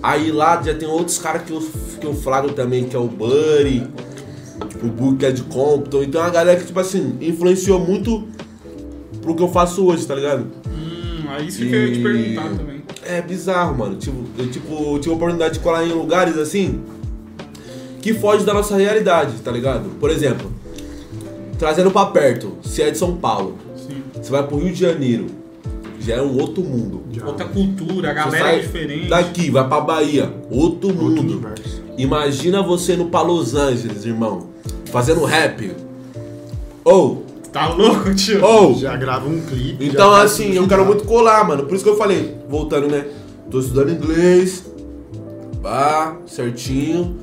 Aí lá já tem outros caras que eu, que eu flago também, que é o Buddy, o Book é de Compton. Então é uma galera que, tipo assim, influenciou muito pro que eu faço hoje, tá ligado? Hum, é isso que eu ia te E- perguntar também. É bizarro, mano. Tipo, eu tipo, tive a oportunidade de colar em lugares assim que foge da nossa realidade, tá ligado? Por exemplo, trazendo pra perto, se é de São Paulo, Sim. você vai pro Rio de Janeiro, já é um outro mundo. Outra cultura, a galera é diferente. Daqui, vai pra Bahia, outro Outro mundo. universo. Imagina você no pra Los Angeles, irmão. Fazendo rap. Ou, Tá louco, tio? ou. Já grava um clipe. Então, assim, eu que quero muito colar, mano. Por isso que eu falei, voltando, né? Tô estudando inglês. Pá, certinho.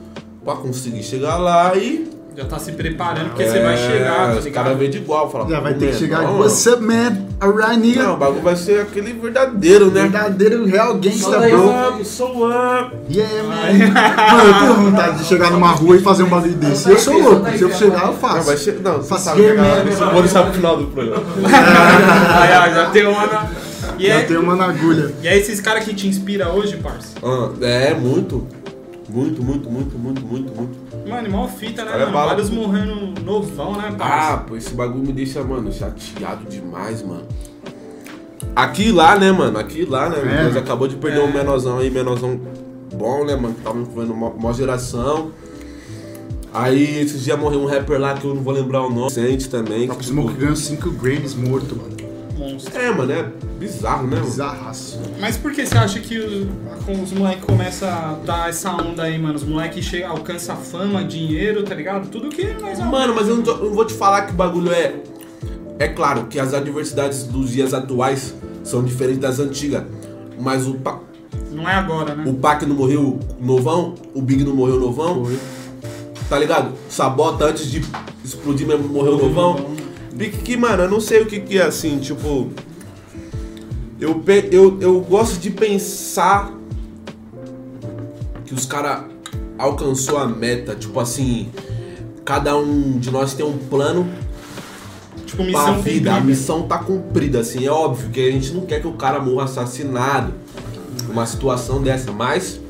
Pra conseguir chegar lá e. Já tá se preparando porque você vai É, chegar, tá Os caras ligado? veem de igual, fala. Já vai "Pô, ter que chegar. What's up, man? Nigga. Não, o bagulho vai ser aquele verdadeiro, né? Verdadeiro, real gangsta, bro. Up, so up. Yeah, man. Mano, eu tenho vontade de chegar numa rua e fazer um bagulho desse. Eu sou louco. Se eu chegar, eu Não, faço. vai che... não, Faço sabe que a game, galera né? sabe o final do programa. Aí, ó, já tem uma. na- E Já é, tem uma na agulha. e é esses caras que te inspira hoje, parça? Ah, é, muito. Muito, muito, muito, muito, muito, muito. Mano, mó fita, né, Olha mano? bala. Vários morrendo novão, né, Ah, parça? pô, esse bagulho me deixa, mano, chateado demais, mano. Aqui e lá, né, mano? Aqui e lá, né? É. Nós acabou de perder É. um menorzão aí, menorzão bom, né, mano? Que tava vendo uma, uma geração. Aí, esses dias morreu um rapper lá que eu não vou lembrar o nome. Sente também. Top que, Smoke ganhou 5 Grammys morto, mano. Monstro. É, mano, é bizarro, né? Bizarraço. Mas por que você acha que os, os moleques começam a dar essa onda aí, mano? Os moleques chega- alcançam fama, dinheiro, tá ligado? Tudo que nós Mano, mas eu não, tô- eu não vou te falar que o bagulho é. É claro que as adversidades dos dias atuais são diferentes das antigas. Mas o, Pa- Não é agora, né? o Pac não morreu novão, o Big não morreu novão. Tá ligado? Sabota antes de explodir mesmo, morreu novão. Big que, mano, eu não sei o que, que é assim, tipo. Eu, eu, eu gosto de pensar que os caras alcançou a meta. Tipo assim, cada um de nós tem um plano Tipo, pra missão vida. A cumprida. missão tá cumprida, assim. É óbvio que a gente não quer que o cara morra assassinado. Uma situação dessa, mas.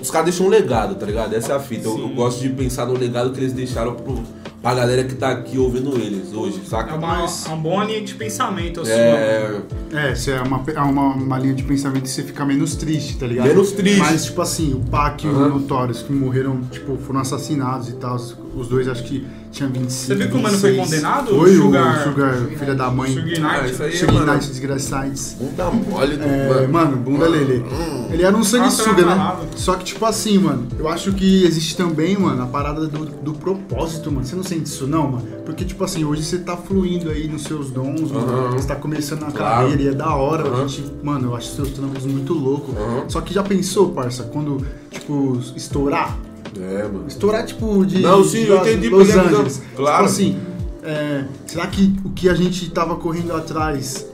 Os caras deixam um legado, tá ligado? Essa é a fita. Eu, eu gosto de pensar no legado que eles deixaram pro, pra galera que tá aqui ouvindo eles hoje, saca? É uma, é uma boa linha de pensamento, a sua. É. É, isso é uma, é uma, uma linha de pensamento que você fica menos triste, tá ligado? Menos triste. Mas, tipo assim, o Pac e o. Notorious, que morreram, tipo, foram assassinados e tal. Os dois acho que tinham 25. Você viu que o mano foi 26. condenado? Foi O o Sugar- Sugar, filha da mãe. Sugar Ah, Knight. isso aí, Sugar mano. Knight, desgraçados. Bunda mole do. É, mano, bunda lele. Ele era um sanguessuga, né? Só que, tipo assim, mano, eu acho que existe também, mano, a parada do, do propósito, mano. Você não sente isso, não, mano? Porque, tipo assim, hoje você tá fluindo aí nos seus dons, mano. Aham. Você tá começando a Claro. carreira e é da hora. Aham. A gente, mano, eu acho seus trampos muito louco. Aham. Só que já pensou, parça, quando, tipo, estourar? É, mano. Estourar, tipo, de. Não, sim, de eu Los- entendi, Los porque- Angeles. claro. Tipo assim, é, será que o que a gente tava correndo atrás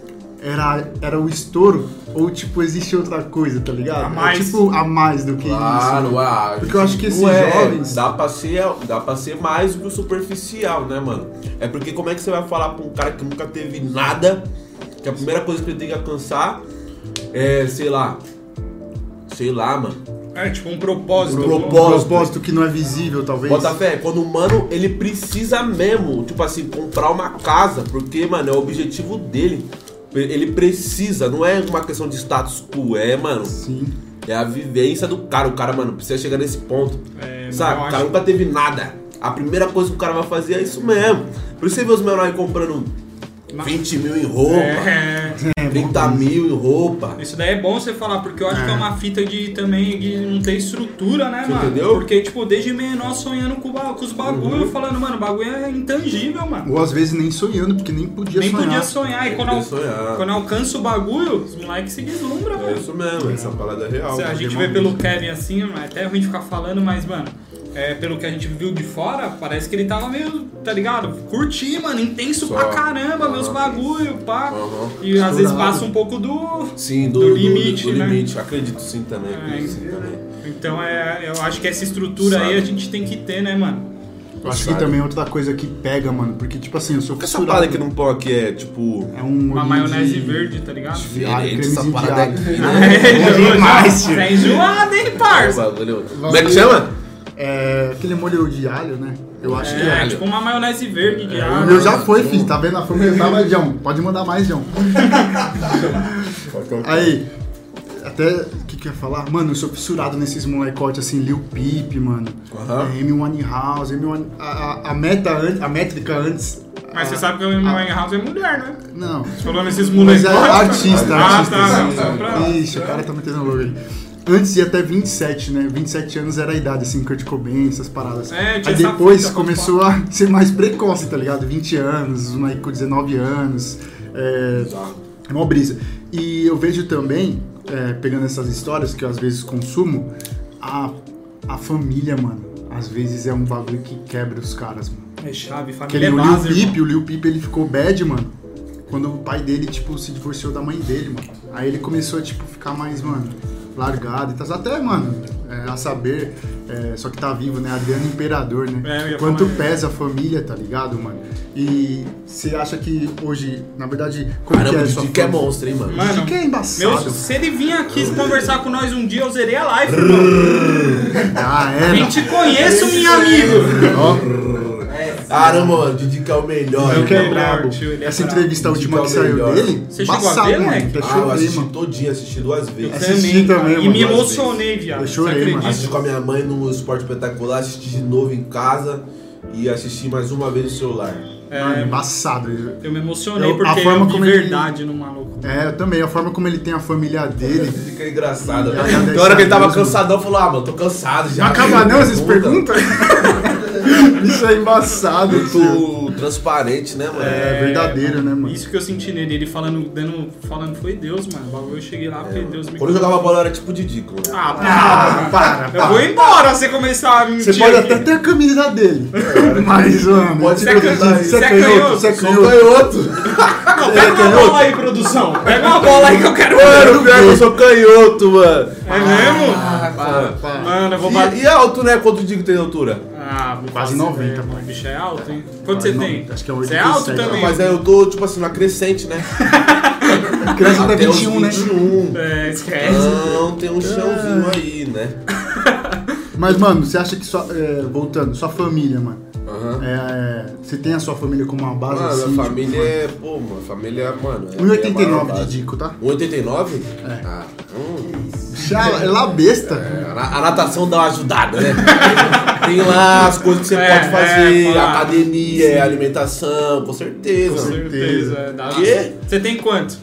era, era o estouro? Ou, tipo, existe outra coisa, tá ligado? A mais. É, tipo, a mais do que Claro, isso. ah, Porque eu acho que esses não é, jovens- Dá pra, ser, dá pra ser mais do que o superficial, né, mano? É porque como é que você vai falar pra um cara que nunca teve nada, que a primeira coisa que ele tem que alcançar é, sei lá. Sei lá, mano. É, tipo um propósito. Um Um propósito. propósito que não é visível, talvez. Bota fé, quando o mano, ele precisa mesmo, tipo assim, comprar uma casa, porque, mano, é o objetivo dele. Ele precisa, não é uma questão de status quo, é, mano, Sim. é a vivência do cara. O cara, mano, precisa chegar nesse ponto. É, Sabe? O cara acho- nunca teve nada. A primeira coisa que o cara vai fazer é isso mesmo. Por isso você vê os menores comprando 20 mil em roupa, É, 30 mil em roupa. isso daí é bom você falar, porque eu acho que é uma fita de também de não ter estrutura, né, Você mano? entendeu? Porque, tipo, desde menor sonhando com, com os bagulho, falando, mano, o bagulho é intangível, mano. Ou às vezes nem sonhando, porque nem podia Nem sonhar. podia sonhar. E quando, podia al- sonhar. quando alcança o bagulho, os moleques se deslumbram, É velho. isso mesmo, essa parada é real. Se a gente vê pelo Kevin assim, é até ruim de ficar falando, mas, mano, é, pelo que a gente viu de fora, parece que ele tava meio, tá ligado? Curtir, mano, intenso Só. pra caramba, meus bagulho, pá. Aham. E às vezes Estourado. passa um pouco do. Sim, do, Do do- limite, do né? limite. Acredito sim também. É, acredito sim também. Então é, eu acho que essa estrutura Sabe. aí a gente tem que ter, né, mano? Eu acho que também é outra coisa que pega, mano. Porque, tipo assim, eu sou Essa parada que não pão aqui é tipo. É um Uma maionese de- verde, tá ligado? Diferente essa parada aqui, né? É demais, tio. Tá enjoado, hein, O parça? Como é que chama? É aquele molho de alho, né? Eu acho que É, é. tipo uma maionese verde de O alho. meu já foi, filho. Tá vendo a fome? Eu tava, João. Pode mandar mais, João. Aí, até o que que eu ia falar? Mano, eu sou fissurado nesses molecotes assim, Lil Peep, mano. Aham. É, Amy Winehouse, Amy One- a, a, a meta, a métrica antes. Mas você sabe que o Amy Winehouse é mulher, né? Não. Você falou nesses Mas moleques. é artista, Ah, artista. tá, assim. não, só pra- Ixi, o cara tá metendo logo aí. Antes ia até 27, né? 27 anos era a idade, assim, Kurt Cobain, essas paradas. É, Aí depois começou a ser mais precoce, tá ligado? 20 anos, os moleque com 19 anos. É, é uma brisa. E eu vejo também, é, pegando essas histórias que eu às vezes consumo, a, a família, mano, às vezes é um bagulho que quebra os caras, mano. É chave, Aquele família é o Lil base. Peep, o Lil Peep, ele ficou bad, mano. Quando o pai dele, tipo, se divorciou da mãe dele, mano. Aí ele começou a, tipo, ficar mais, mano, largado e tal. Até, mano, é, a saber, é, só que tá vivo, né? Adriano Imperador, né? É, Quanto falar. pesa a família, tá ligado, mano? E você acha que hoje, na verdade, como Caramba, que é o a Dick é monstro, hein, mano. Mano, Dick é embaçado. Meu, se ele vir aqui conversar com nós um dia, eu zerei a live, irmão. Ah, é? Nem te conheço, meu amigo. Caramba, mano, o Dick é o melhor. Eu que é é brabo. é Essa entrevista última que é saiu melhor. dele, Você chegou a ver, mano. moleque? Ah, eu assisti mano. todinho, assisti duas vezes. Assisti Também, também, E mano, me emocionei, viado. Eu chorei, acredita? Assisti com a minha mãe no Esporte Espetacular, assisti de novo em casa e assisti mais uma vez no celular. Mano, É, embaçado. eu me emocionei Eu- a porque forma eu vi como ele- verdade no maluco. É, eu também. A forma como ele tem a família dele. Fica é engraçado. E né? hora que ele a tava mano. cansadão, falou: Ah, mano, tô cansado já. Não acaba não essas Pergunta. perguntas? Isso é embaçado. Muito transparente, né, mano? É verdadeiro, né, mano? Isso que eu senti nele, ele falando, dando, falando, foi Deus, mano. O bagulho eu cheguei lá, porque Deus me. Quando eu jogava bola era tipo Didico. mano. Ah, Ah, para. para, Eu vou embora se você começar a mentir. Você pode aqui. até ter a camisa dele. Mas, mano, Pode ser é canhoto, você é é canhoto, você é canhoto. canhoto. Não, pega uma bola aí, produção. Pega uma bola aí que eu quero ver. Mano, pior que eu sou canhoto, mano. É mesmo? Para, para. Mano, eu vou bater. E, e alto, né? Quanto o Digo tem de altura? Ah, Quase fazer 90, ideia, mano. O bicho é alto, hein? Quanto Quase você tem? 90, acho que é Você é alto 87, também. Mas aí eu tô, tipo assim, na crescente, né? Criança até Até os 21, né? 21. É, esquece. Não, tem um chãozinho aí, né? Mas, mano, você acha que sua. é, voltando, sua família, mano. Aham. é, você tem a sua família como uma base Mano, assim? a tipo, família é. Pô, mano, família, mano. é a 1,89 maior de. Dico, tá? 1,89? É. Ah, hum. Já, é lá besta. É, A a natação dá uma ajudada, né? Tem lá as coisas que você É, pode fazer, é, academia, é, alimentação, com certeza. Com mano. certeza. é, dá- Quê? Você tem quanto?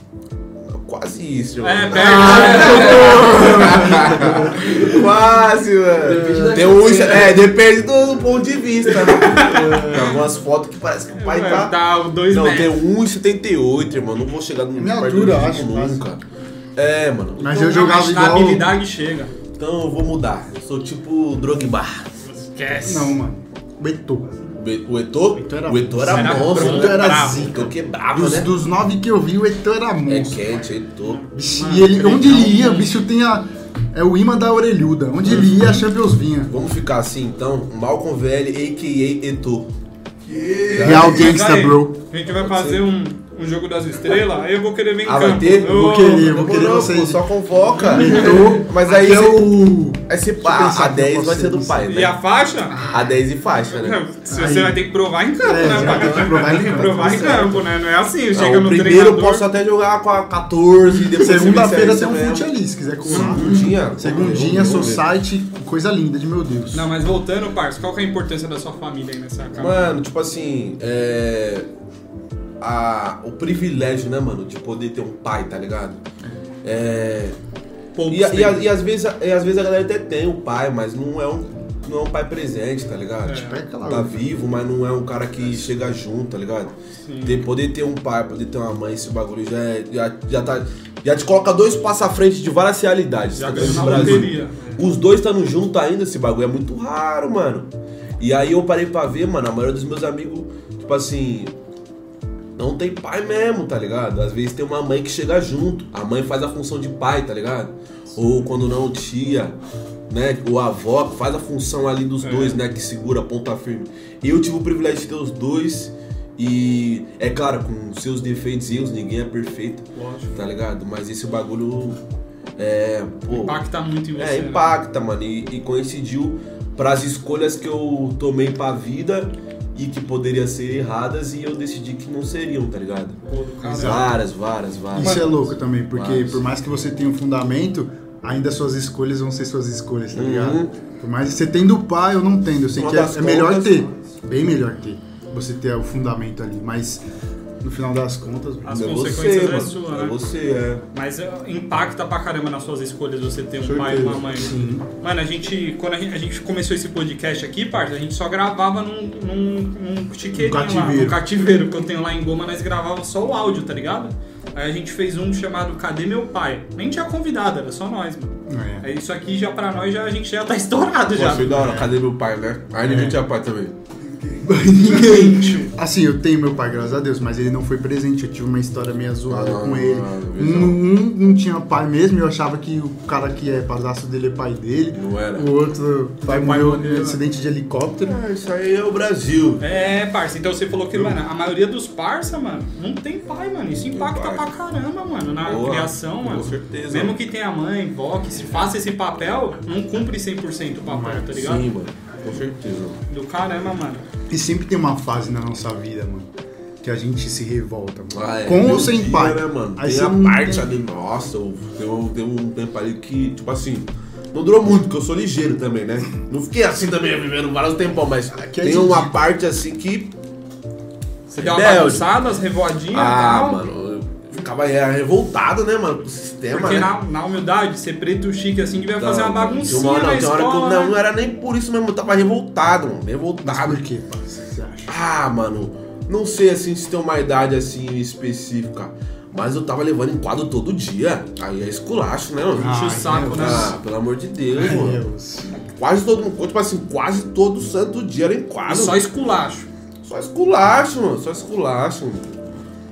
Quase isso, irmão. É, pega. Quase, Depende mano. da Tem um, criança. é, depende do, do ponto de vista, né? Tem algumas fotos que parece que o pai tá. Dá dois Não, tem metros. 1,78, irmão. Não vou chegar no Minha perto altura, do acho, Dico quase. nunca. É, mano. Mas eu Não, jogava igual. A habilidade chega. Então eu vou mudar. Eu sou tipo Drogba. Esquece. Não, mano. O Eto'o. Be- O Eto'o? Era O Eto'o era Era monstro, bravo, né? Eto'o era bravo. zica. Quebrava, Dos, né? dos nove que eu vi, o Eto'o era É monstro. quente, Eto'o. Bicho, Mano, e ele, onde ele ia, o bicho tinha. É o imã da orelhuda. Onde ele ia, a Champions vinha. Vamos ficar assim, então. Malcolm VL, a.k.a. Eto'o. Real Mas Gangsta, bro. A gente vai fazer um, um jogo das estrelas, aí eu vou querer ver em Ah, vai campo. ter? Eu- Vou querer, eu vou querer não, vocês. pô, só convoca. Eto'o. Mas aí é você- o. Aí você eu pá, a que 10 eu vai ser do pai, E né? a faixa? A 10 e faixa, né? Se Aí- você vai ter que provar em campo, É, né? você vai ter que provar em campo, provar em certo. campo, né? Não é assim, Não, chega o no primeiro eu treinador... posso até jogar com a 14 e depois você Segunda-feira tem um fute ali, se quiser colar. Segundinha? Segundinha, society, coisa linda de meu Deus. Não, mas voltando, parça, qual que é a importância da sua família aí nessa casa? Mano, tipo assim, é. A, o privilégio, né, mano, de poder ter um pai, tá ligado? É. Poucos E, e, e às vezes, e às vezes a galera até tem um pai, mas não é um, não é um pai presente, tá ligado? É. Tipo, tá vivo, mas não é um cara que chega junto, tá ligado? Sim. Ter, poder ter um pai, poder ter uma mãe, esse bagulho já, é- já, já tá. Já te coloca dois passos à frente de várias realidades. Já tá ganhou Brasil. loteria. Os dois estando junto ainda, esse bagulho é muito raro, mano. E aí eu parei pra ver, mano, a maioria dos meus amigos, tipo assim, não tem pai mesmo, tá ligado? Às vezes tem uma mãe que chega junto. A mãe faz a função de pai, tá ligado? Ou quando não, tia, né? Ou a avó faz a função ali dos É. dois, né? Que segura a ponta firme. Eu tive o privilégio de ter os dois. E é claro, com seus defeitos e erros, ninguém é perfeito, Lógico. tá ligado? Mas esse bagulho é. Pô, Impacta muito em você, é, né? impacta, mano. E, e coincidiu pras escolhas que eu tomei pra vida e que poderiam ser erradas e eu decidi que não seriam, tá ligado? Várias, várias, várias. Isso é louco também, porque Mas- por mais que você tenha um fundamento, ainda suas escolhas vão ser suas escolhas, tá Uhum. ligado? Por mais que você tendo pai ou não tendo, eu sei Uma que é, é melhor ter, bem melhor ter, você ter o fundamento ali, mas no final das contas. As é consequências você, é mano. sua, É né? você, é. Mas é, impacta pra caramba nas suas escolhas você ter um Certeza. pai e uma mãe. Sim. Mano, a gente, quando a gente, a gente começou esse podcast aqui, parça, a gente só gravava num, num, num chiqueirinho lá, cativeiro. no cativeiro que eu tenho lá em Goma, nós gravava só o áudio, tá ligado? Aí a gente fez um chamado Cadê Meu Pai? Nem tinha convidado, era só nós, mano. É. Aí isso aqui já pra nós, já, a gente já tá estourado já. Pô, foi da hora. Cadê meu pai, né? Aí ninguém tinha pai também. Ninguém. Assim, eu tenho meu pai, graças a Deus, mas ele não foi presente. Eu tive uma história meio zoada Ah, com ele. visão. Um, um não tinha pai mesmo, eu achava que o cara que é padrasto dele é pai dele. Não era. O outro pai pai morreu em acidente de helicóptero. Ah, isso aí é o Brasil. É, parça, então você falou que, mano, a maioria dos parça, mano, não tem pai, mano. Isso impacta pra caramba, mano, na Boa, criação, com mano. certeza. Mesmo que tenha mãe, vó, que se faça esse papel, não cumpre 100% o papel, tá ligado? Sim, mano. Com certeza. Do caramba, mano. E sempre tem uma fase na nossa vida, mano, que a gente se revolta, mano. Ah, é. Com ou sem dia, pai. Né, mano? Aí tem a parte tem- ali, nossa, eu, tem, tem um tempo ali que, tipo assim, não durou muito, porque eu sou ligeiro também, né? Não fiquei assim também vivendo vários tempos, mas Aqui é tem de uma parte assim que. Você deu uma bagunçada, as revoadinhas Ah, e tal. mano, ficava era revoltado, né, mano, com o sistema, Porque né? na, na humildade, ser preto chique assim, devia fazer uma baguncinha uma na não, tinha uma hora que eu- escola, não, né? não era nem por isso mesmo, eu tava revoltado, mano, Mas revoltado. por quê, parça? Você acha? Ah, mano, não sei assim se tem uma idade assim específica, mas eu tava levando em quadro todo dia. Aí é esculacho, né, mano? Enche o saco, né? Ah, pelo amor de Deus, Ai, mano. Deus. Quase todo mundo, tipo assim, quase todo santo dia era em E quadro. só esculacho. Só esculacho, mano, só esculacho.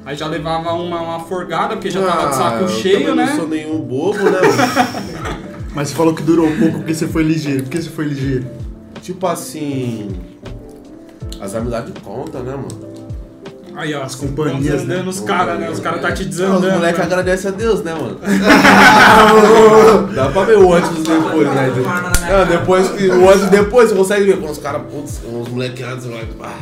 Aí já levava uma, uma forgada, porque já tava de saco Ah, eu cheio, né? Não sou nenhum bobo, né, mano? Mas você falou que durou pouco porque você foi ligeiro. Por que você foi ligeiro? tipo assim. As amizades contam, né, mano? Aí, ó, As companhias, né? os caras, né? Os caras tá te Ah, desandando. Os moleques agradecem a Deus, né, mano? Dá pra ver o antes e o depois, né? Não, depois que. O antes depois você consegue ver com os caras, putz, os moleques antes. Ah.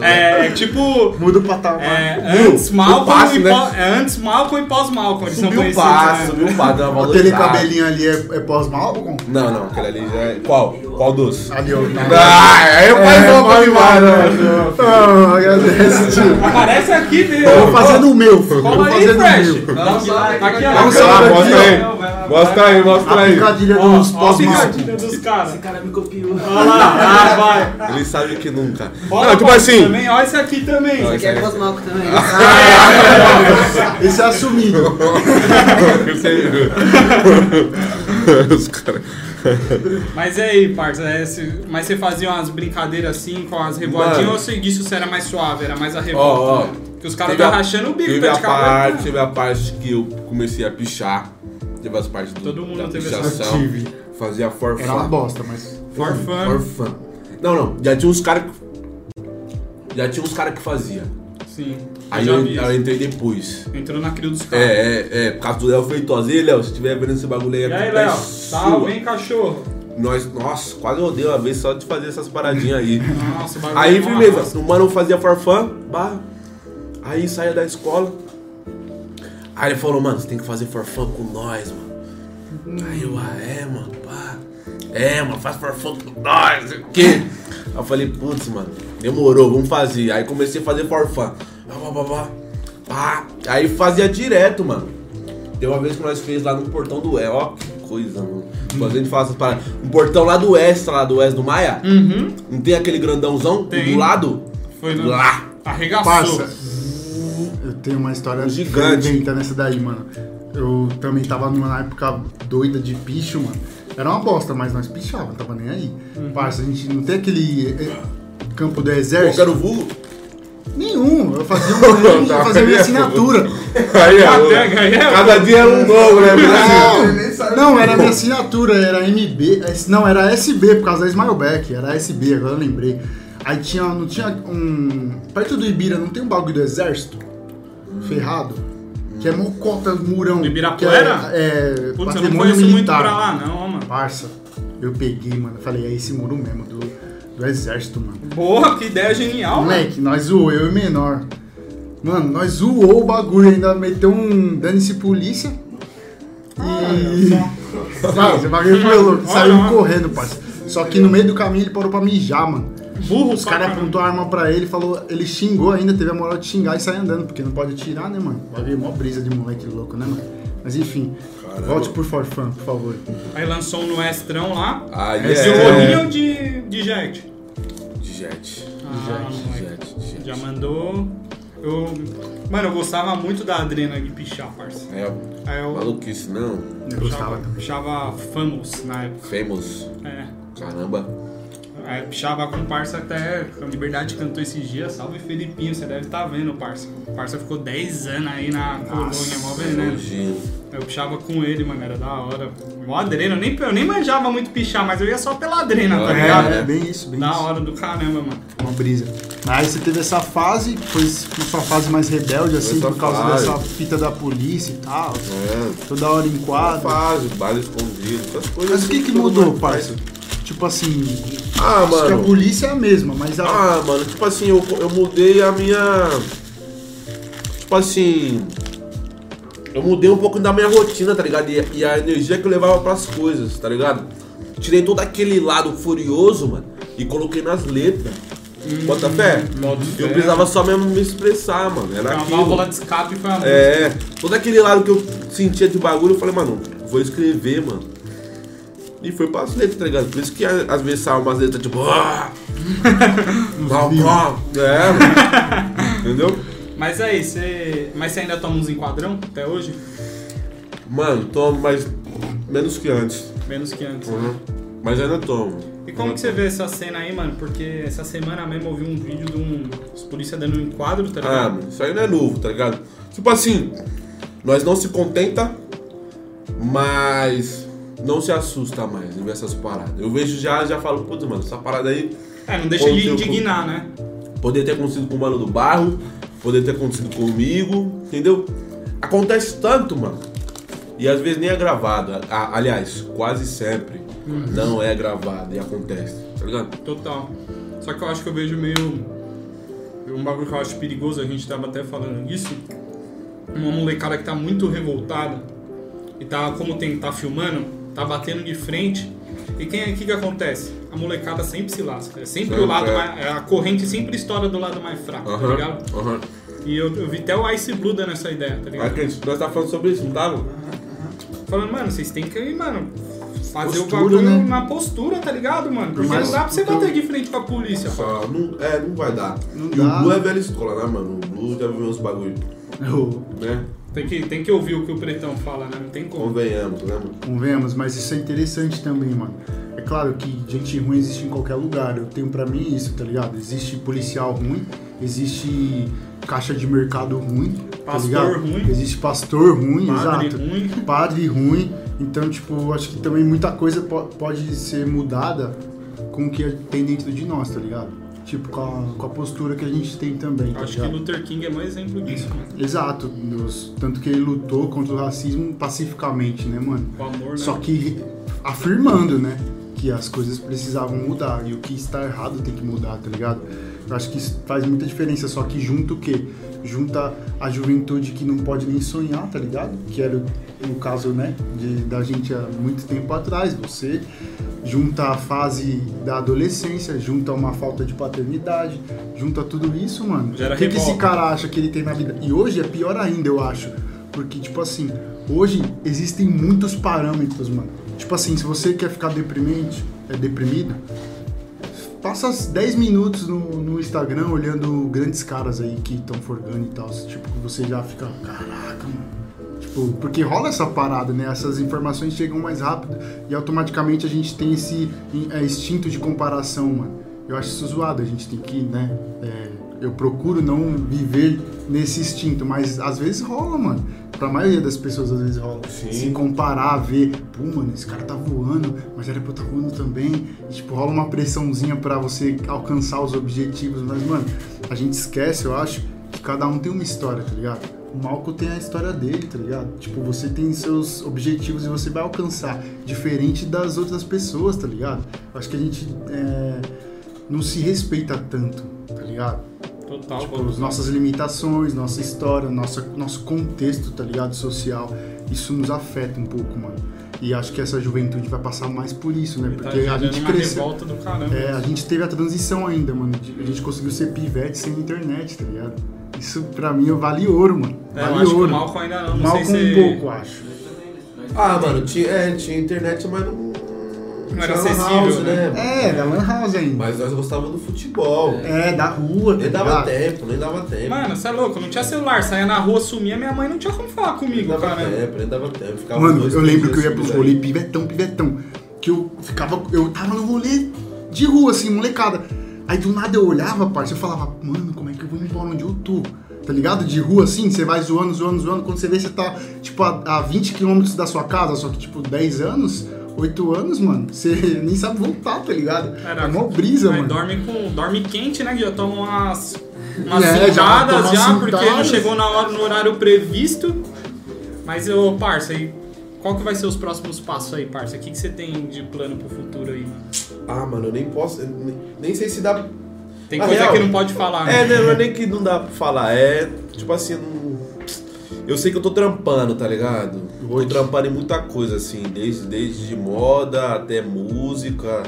É, é tipo. Muda o patamar. É, antes Malcolm e né? pós, é antes Malcolm e pós Malcolm. Eles são Subiu o passo, né? subiu o passo, Aquele cabelinho ali é, é pós-Malcolm? Não, não, aquele ali já é. Qual? Qual dos? Ali, Ah, aí o pai É, volta vai demais, embora, né? Ah, agradece, tio. Aparece aqui, meu. Eu vou fazendo o meu, filho. Eu vou Cola aí, fazendo o Fresh. meu. Um. Aqui, Aqui, salve ó. aqui, mostra aí. Mostra aí, mostra A aí. picadilha Ó, dos a picadilha dos caras. Esse cara me copiou. Olha lá, ah, vai. Ele sabe que nunca. Olha Não, tipo pra- assim. Também, olha esse aqui também. Esse aqui é pós-malco também. Esse é assumido. Os caras. Mas e aí, parça, é, se- mas você fazia umas brincadeiras assim com as revoadinhas Mano. ou você disso você era mais suave, era mais a revolta? Ó, ó. né? Que os caras a- rachando o bico, Teve a parte, teve a parte que eu comecei a pichar. Teve as partes do, Todo mundo da teve essa- pichação. Tive. Fazia forfã. Era uma bosta, mas. For fun. Forfã. Não, não. Já tinha uns caras que... Já tinha uns caras que fazia. Sim. Aí eu, eu isso. entrei depois. Entrou na crio dos caras. É, é, é. Por causa do Léo Feitosa. E Léo, se estiver vendo esse bagulho aí, E a aí, é Léo? sua. Salve, hein, cachorro? Nós, nossa, quase eu odeio uma vez só de fazer essas paradinhas aí. Nossa, bagulho Aí, é firmeza, raça. o mano fazia farfã, bah. Aí saía da escola. Aí ele falou, mano, você tem que fazer farfã com nós, mano. Aí eu, ah, é, mano, pá. É, mano, faz farfã com nós, o quê. Aí eu falei, putz, mano, demorou, vamos fazer. Aí comecei a fazer. Pá. Aí fazia direto, mano. Tem uma vez que nós fez lá no portão do Oeste, ó, que coisa, mano. Quando a gente faz essas paradas. Um portão lá do Oeste, lá do Oeste do Maia. Uhum. Não tem aquele grandãozão Tem. do lado? Foi no... Lá. Arregaçou. Parça, eu tenho uma história Um gigante. nessa daí, mano. Eu também tava numa época doida de picho, mano. Era uma bosta, mas nós pichava, tava nem aí. Uhum. Parça, a gente não tem aquele campo do Pô, exército. quero vulgo. Nenhum, eu fazia, um, eu fazia minha assinatura. Aí, Catega, aí, é. Cada dia é um novo, né? Não, não, era minha assinatura, era MB, não, era SB por causa da Smileback, era SB, agora eu lembrei. Aí tinha, não tinha um. Perto do Ibira não tem um bagulho do exército? Ferrado? Que é mocota, murão. Do Ibirapuera? É, é Putz, eu não conheço muito militar. pra lá, não, mano. Parça, eu peguei, mano, falei, é esse muro mesmo, do, do exército, mano. Boa, que ideia genial, mano. Moleque, nós zoou, eu e menor. Mano, nós zoou o bagulho, ainda meteu um dane-se polícia. E. Mano, esse bagulho foi louco. Saiu correndo, parceiro. Só que no meio do caminho ele parou pra mijar, mano. Burro Os caras apontou a arma pra ele, falou, ele xingou ainda, teve a moral de xingar e sair andando, porque não pode atirar, né, mano? Vai ver mó brisa de moleque louco, né, mano? Mas enfim, Caramba. volte por Forfã, por favor. Aí lançou um no Estrão lá. Aí É de é. olhinho ou de, de jet? De jet. Ah, De jet, de jet. Já mandou. Eu. Mano, eu gostava muito da Adrena de pichar, parça. É, Aí eu maluquice, não. Eu gostava também. pichava Famous na época. Famous. É. Caramba. Aí pichava com o parça até. A Liberdade cantou esses dias. Salve Felipinho, você deve estar vendo o parça. O parça ficou 10 anos aí na colônia, mó veneno. Eu pichava com ele, mano, era da hora. Mó adrena, eu nem, eu nem manjava muito pichar, mas eu ia só pela adrena, tá Ah, ligado? É, é bem isso, bem Da isso. hora do caramba, mano. Uma brisa. Aí você teve essa fase, foi sua fase mais rebelde, assim, Essa por causa fase. dessa fita da polícia e tal. É. Toda hora em quadro. Fase, baile escondido, essas coisas. Mas o que que todo mudou, parça? Tipo assim, Ah, acho que a mano. polícia é a mesma, mas a... Ah, mano, tipo assim, eu, eu mudei a minha. Tipo assim. Eu mudei um pouco da minha rotina, tá ligado? E, e a energia que eu levava pras coisas, tá ligado? Tirei todo aquele lado furioso, mano, e coloquei nas letras. Bota fé? Eu precisava só mesmo me expressar, mano. Era A aquilo. válvula de escape foi a música. É, todo aquele lado que eu sentia de bagulho, eu falei, mano, vou escrever, mano. E foi pras letras, tá ligado? Por isso que às vezes saem umas letras tipo. Ah, mal, mal. É, mano. Entendeu? Mas aí, você. Mas você ainda toma uns enquadrão até hoje? Mano, tomo, mas menos que antes. Menos que antes. Uhum. Mas ainda tomo. E como que você vê essa cena aí, mano? Porque essa semana mesmo eu vi um vídeo de um. Os polícia dando um enquadro, tá Ah, ligado? mano, isso aí não é novo, tá ligado? Tipo assim, nós não se contenta, mas não se assusta mais em ver essas paradas. Eu vejo já, já falo, putz, mano, essa parada aí É, não deixa de indignar, né? Poderia ter acontecido com o mano do barro, poderia ter acontecido comigo, entendeu? Acontece tanto, mano. E às vezes nem é gravado. Aliás, quase sempre não é gravado e acontece, tá ligado? Total. Só que eu acho que eu vejo meio. Um bagulho que eu acho perigoso, a gente tava até falando disso. Uma molecada que tá muito revoltada e tá, como tem, tá filmando, tá batendo de frente. E quem é que que acontece? A molecada sempre se lasca. É sempre o lado é. mais. A corrente sempre estoura do lado mais fraco, tá ligado? E eu, eu vi até o Ice Blue dando essa ideia, tá ligado? Aqui, nós tá falando sobre isso, não tava? Falando, mano, vocês têm que, mano, fazer Postura, o bagulho né? na postura, tá ligado, mano? Porque mais- não dá pra você porque bater de frente com a polícia. Só, não, é, não vai dar. Não e dá. o Blue é velha escola, né, mano? O Blue já viveu uns bagulho, Eu- né? Tem que, tem que ouvir o que o pretão fala, né? Não tem como. Convenhamos, né, mano? Convenhamos, mas isso é interessante também, mano. É claro que gente ruim existe em qualquer lugar. Eu tenho pra mim isso, tá ligado? Existe policial ruim, existe caixa de mercado ruim, tá Pastor ligado? ruim. Existe pastor ruim, Padre exato. ruim. Padre ruim. Então, tipo, acho que também muita coisa po- pode ser mudada com o que tem dentro de nós, tá ligado? Tipo, com a, com a postura que a gente tem também, tá Acho que ligado? Luther King é um exemplo disso, mano. Exato, tanto que ele lutou contra o racismo pacificamente, né, mano? O amor, né? Só que afirmando, né? Que as coisas precisavam mudar e o que está errado tem que mudar, tá ligado? Eu acho que isso faz muita diferença, só que junta o quê? Junta a juventude que não pode nem sonhar, tá ligado? Que era o, o caso, né? De, da gente há muito tempo atrás. Você junta a fase da adolescência, junta uma falta de paternidade, junta tudo isso, mano. O que, que esse cara acha que ele tem na vida? E hoje é pior ainda, eu acho. Porque, tipo assim, hoje existem muitos parâmetros, mano. Tipo assim, se você quer ficar deprimente, é deprimido, passa 10 minutos no, no Instagram olhando grandes caras aí que estão forgando e tal. Tipo, você já fica, caraca, mano. Tipo, porque rola essa parada, né? Essas informações chegam mais rápido e automaticamente a gente tem esse é, instinto de comparação, mano. Eu acho isso zoado, a gente tem que, né? é, eu procuro não viver nesse instinto, mas às vezes rola, mano. Pra maioria das pessoas às vezes rola. Sim. Se comparar, ver, pô, mano, esse cara tá voando, mas era pra eu tá voando também. E, tipo, rola uma pressãozinha pra você alcançar os objetivos, mas, mano, a gente esquece, eu acho, que cada um tem uma história, tá ligado? O Malco tem a história dele, tá ligado? Tipo, você tem seus objetivos e você vai alcançar, diferente das outras pessoas, tá ligado? Acho que a gente é, não se respeita tanto, tá ligado? Total, Tipo, pô. as nossas limitações, nossa história, nossa, nosso contexto, tá ligado? Social. Isso nos afeta um pouco, mano. E acho que essa juventude vai passar mais por isso, né? Tá Porque a gerando gente cresceu. revolta do caramba. É, a gente teve a transição ainda, mano. A gente conseguiu ser pivete sem internet, tá ligado? Isso pra mim vale ouro, mano. É, eu Vale acho que o ouro. Malcolm ainda não. Não Mal sei com se. um pouco, acho. Ah, mano, tinha, é, tinha internet, mas não. Não era tinha lan acessível, né? É, da Lan House ainda. Mas nós gostávamos do futebol. É, da rua, tá Nem dava ligado? tempo, nem dava tempo. Mano, você é louco, não tinha celular, saía na rua, sumia, minha mãe não tinha como falar nem comigo, dava cara. tempo, nem dava tempo. Ficava Mano, dois, eu lembro que eu ia pros subindo rolê pivetão, pivetão. Que eu ficava. Eu tava no rolê de rua, assim, molecada. Aí do nada eu olhava, parça, eu falava, mano, como é que eu vou embora onde eu tô? Tá ligado? De rua assim, você vai zoando, zoando, zoando. Quando você vê, você tá, tipo, a, a 20 km da sua casa, só que, tipo, 10 anos, 8 anos, mano, você nem sabe voltar, tá ligado? Era- é uma brisa, mano. dorme com. Dorme quente, né? que Já toma umas. Umas É, já cintadas já, porque não chegou na hora, no horário previsto. Mas eu, parça, aí. Qual que vai ser os próximos passos aí, parça? O que, que você tem de plano pro futuro aí? Ah, mano, eu nem posso. eu nem, nem sei se dá. Tem Na coisa real, que não pode falar, É, né? né, não é nem que não dá pra falar. É, tipo assim, não- eu sei que eu tô trampando, tá ligado? Tô trampando em muita coisa, assim, desde, desde moda até música.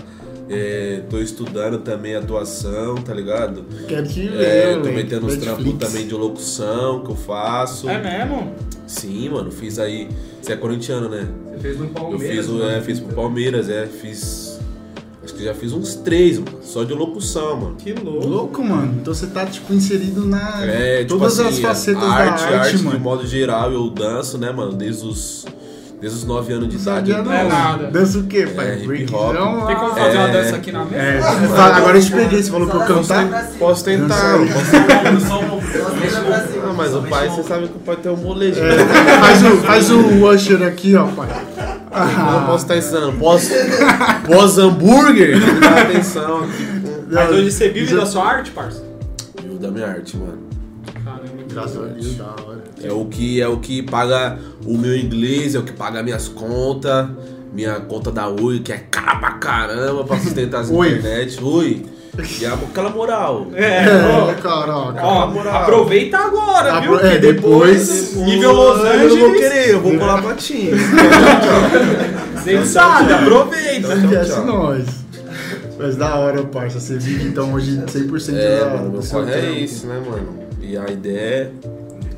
É, tô estudando também atuação, tá ligado? Quero te ver, É, tô metendo uns trampos também de locução que eu faço. É mesmo? Sim, mano, fiz aí. Você é corintiano, né? Você fez no Eu Palmeiras. fiz, o- mano. é, fiz pro Palmeiras, é, fiz. Que já fiz uns três, mano, só de locução, mano. Que louco. Louco, mano. Então você tá, tipo, inserido na. É, tipo todas assim, as facetas arte, da arte, arte mano. de modo geral, eu danço, né, mano, desde os, desde os 9 anos de Não idade. não. É nada. Dança o quê, pai? É, hip hop. Tem como fazer uma É. dança aqui na mesa? É, agora eu te peguei, você falou pra eu cantar. Posso tentar, posso tentar. Ah, mas o pai, você sabe que o pai tem um molejo. É, faz, o, faz o Usher aqui, ó, pai. Eu não posso estar ensinando. Pós, pós hambúrguer, dar atenção. Mas hoje você vive da sua arte, parça? Viu da minha arte, mano. Caramba, que Graças a louco. Deus, da hora. É o que é o que paga o meu inglês, é o que paga minhas contas, minha conta da Oi, que é cara pra caramba pra sustentar as Oi. internet. Oi. E a- aquela moral. É, É, ó, caraca. ó, moral. aproveita agora, viu? Apro- é, Porque depois, depois- nível Los Eu Angeles, vou querer, eu vou colar pra ti. você sabe, aproveita. Esquece tchau. nós. Mas da hora, parça. Você vive então hoje 100% É, da, mano, do seu é isso, né, mano? E a ideia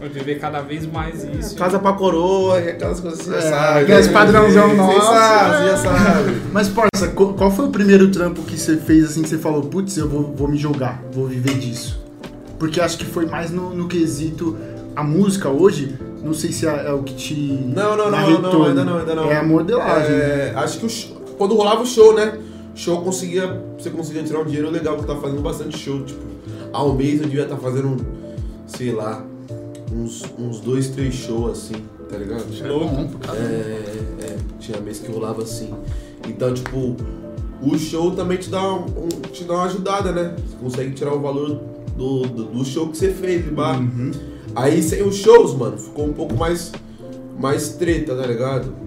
Vai viver cada vez mais isso. casa pra coroa e aquelas coisas assim, já É, sabe. aqueles né? padrãozão nosso. sabe, você já sabe. Mas, parça, qual foi o primeiro trampo que você fez assim que você falou, putz, eu vou, vou me jogar, vou viver disso? Porque acho que foi mais no, no quesito. A música hoje, não sei se é, é o que te. Não, não, não, não, ainda não, ainda não. É a modelagem, né? É, Acho que o show- quando rolava o show, né? Show conseguia. Você conseguia tirar um dinheiro legal, que eu tava fazendo bastante show. Tipo, ao mês eu devia estar fazendo, sei lá, uns, uns dois, três shows assim, tá ligado? Louco. É, é, tinha mês que rolava assim. Então, tipo, o show também te dá, um, te dá uma ajudada, né? Você consegue tirar o valor do, do, do show que você fez, pá. Uhum. Aí sem os shows, mano, ficou um pouco mais, mais treta, tá ligado?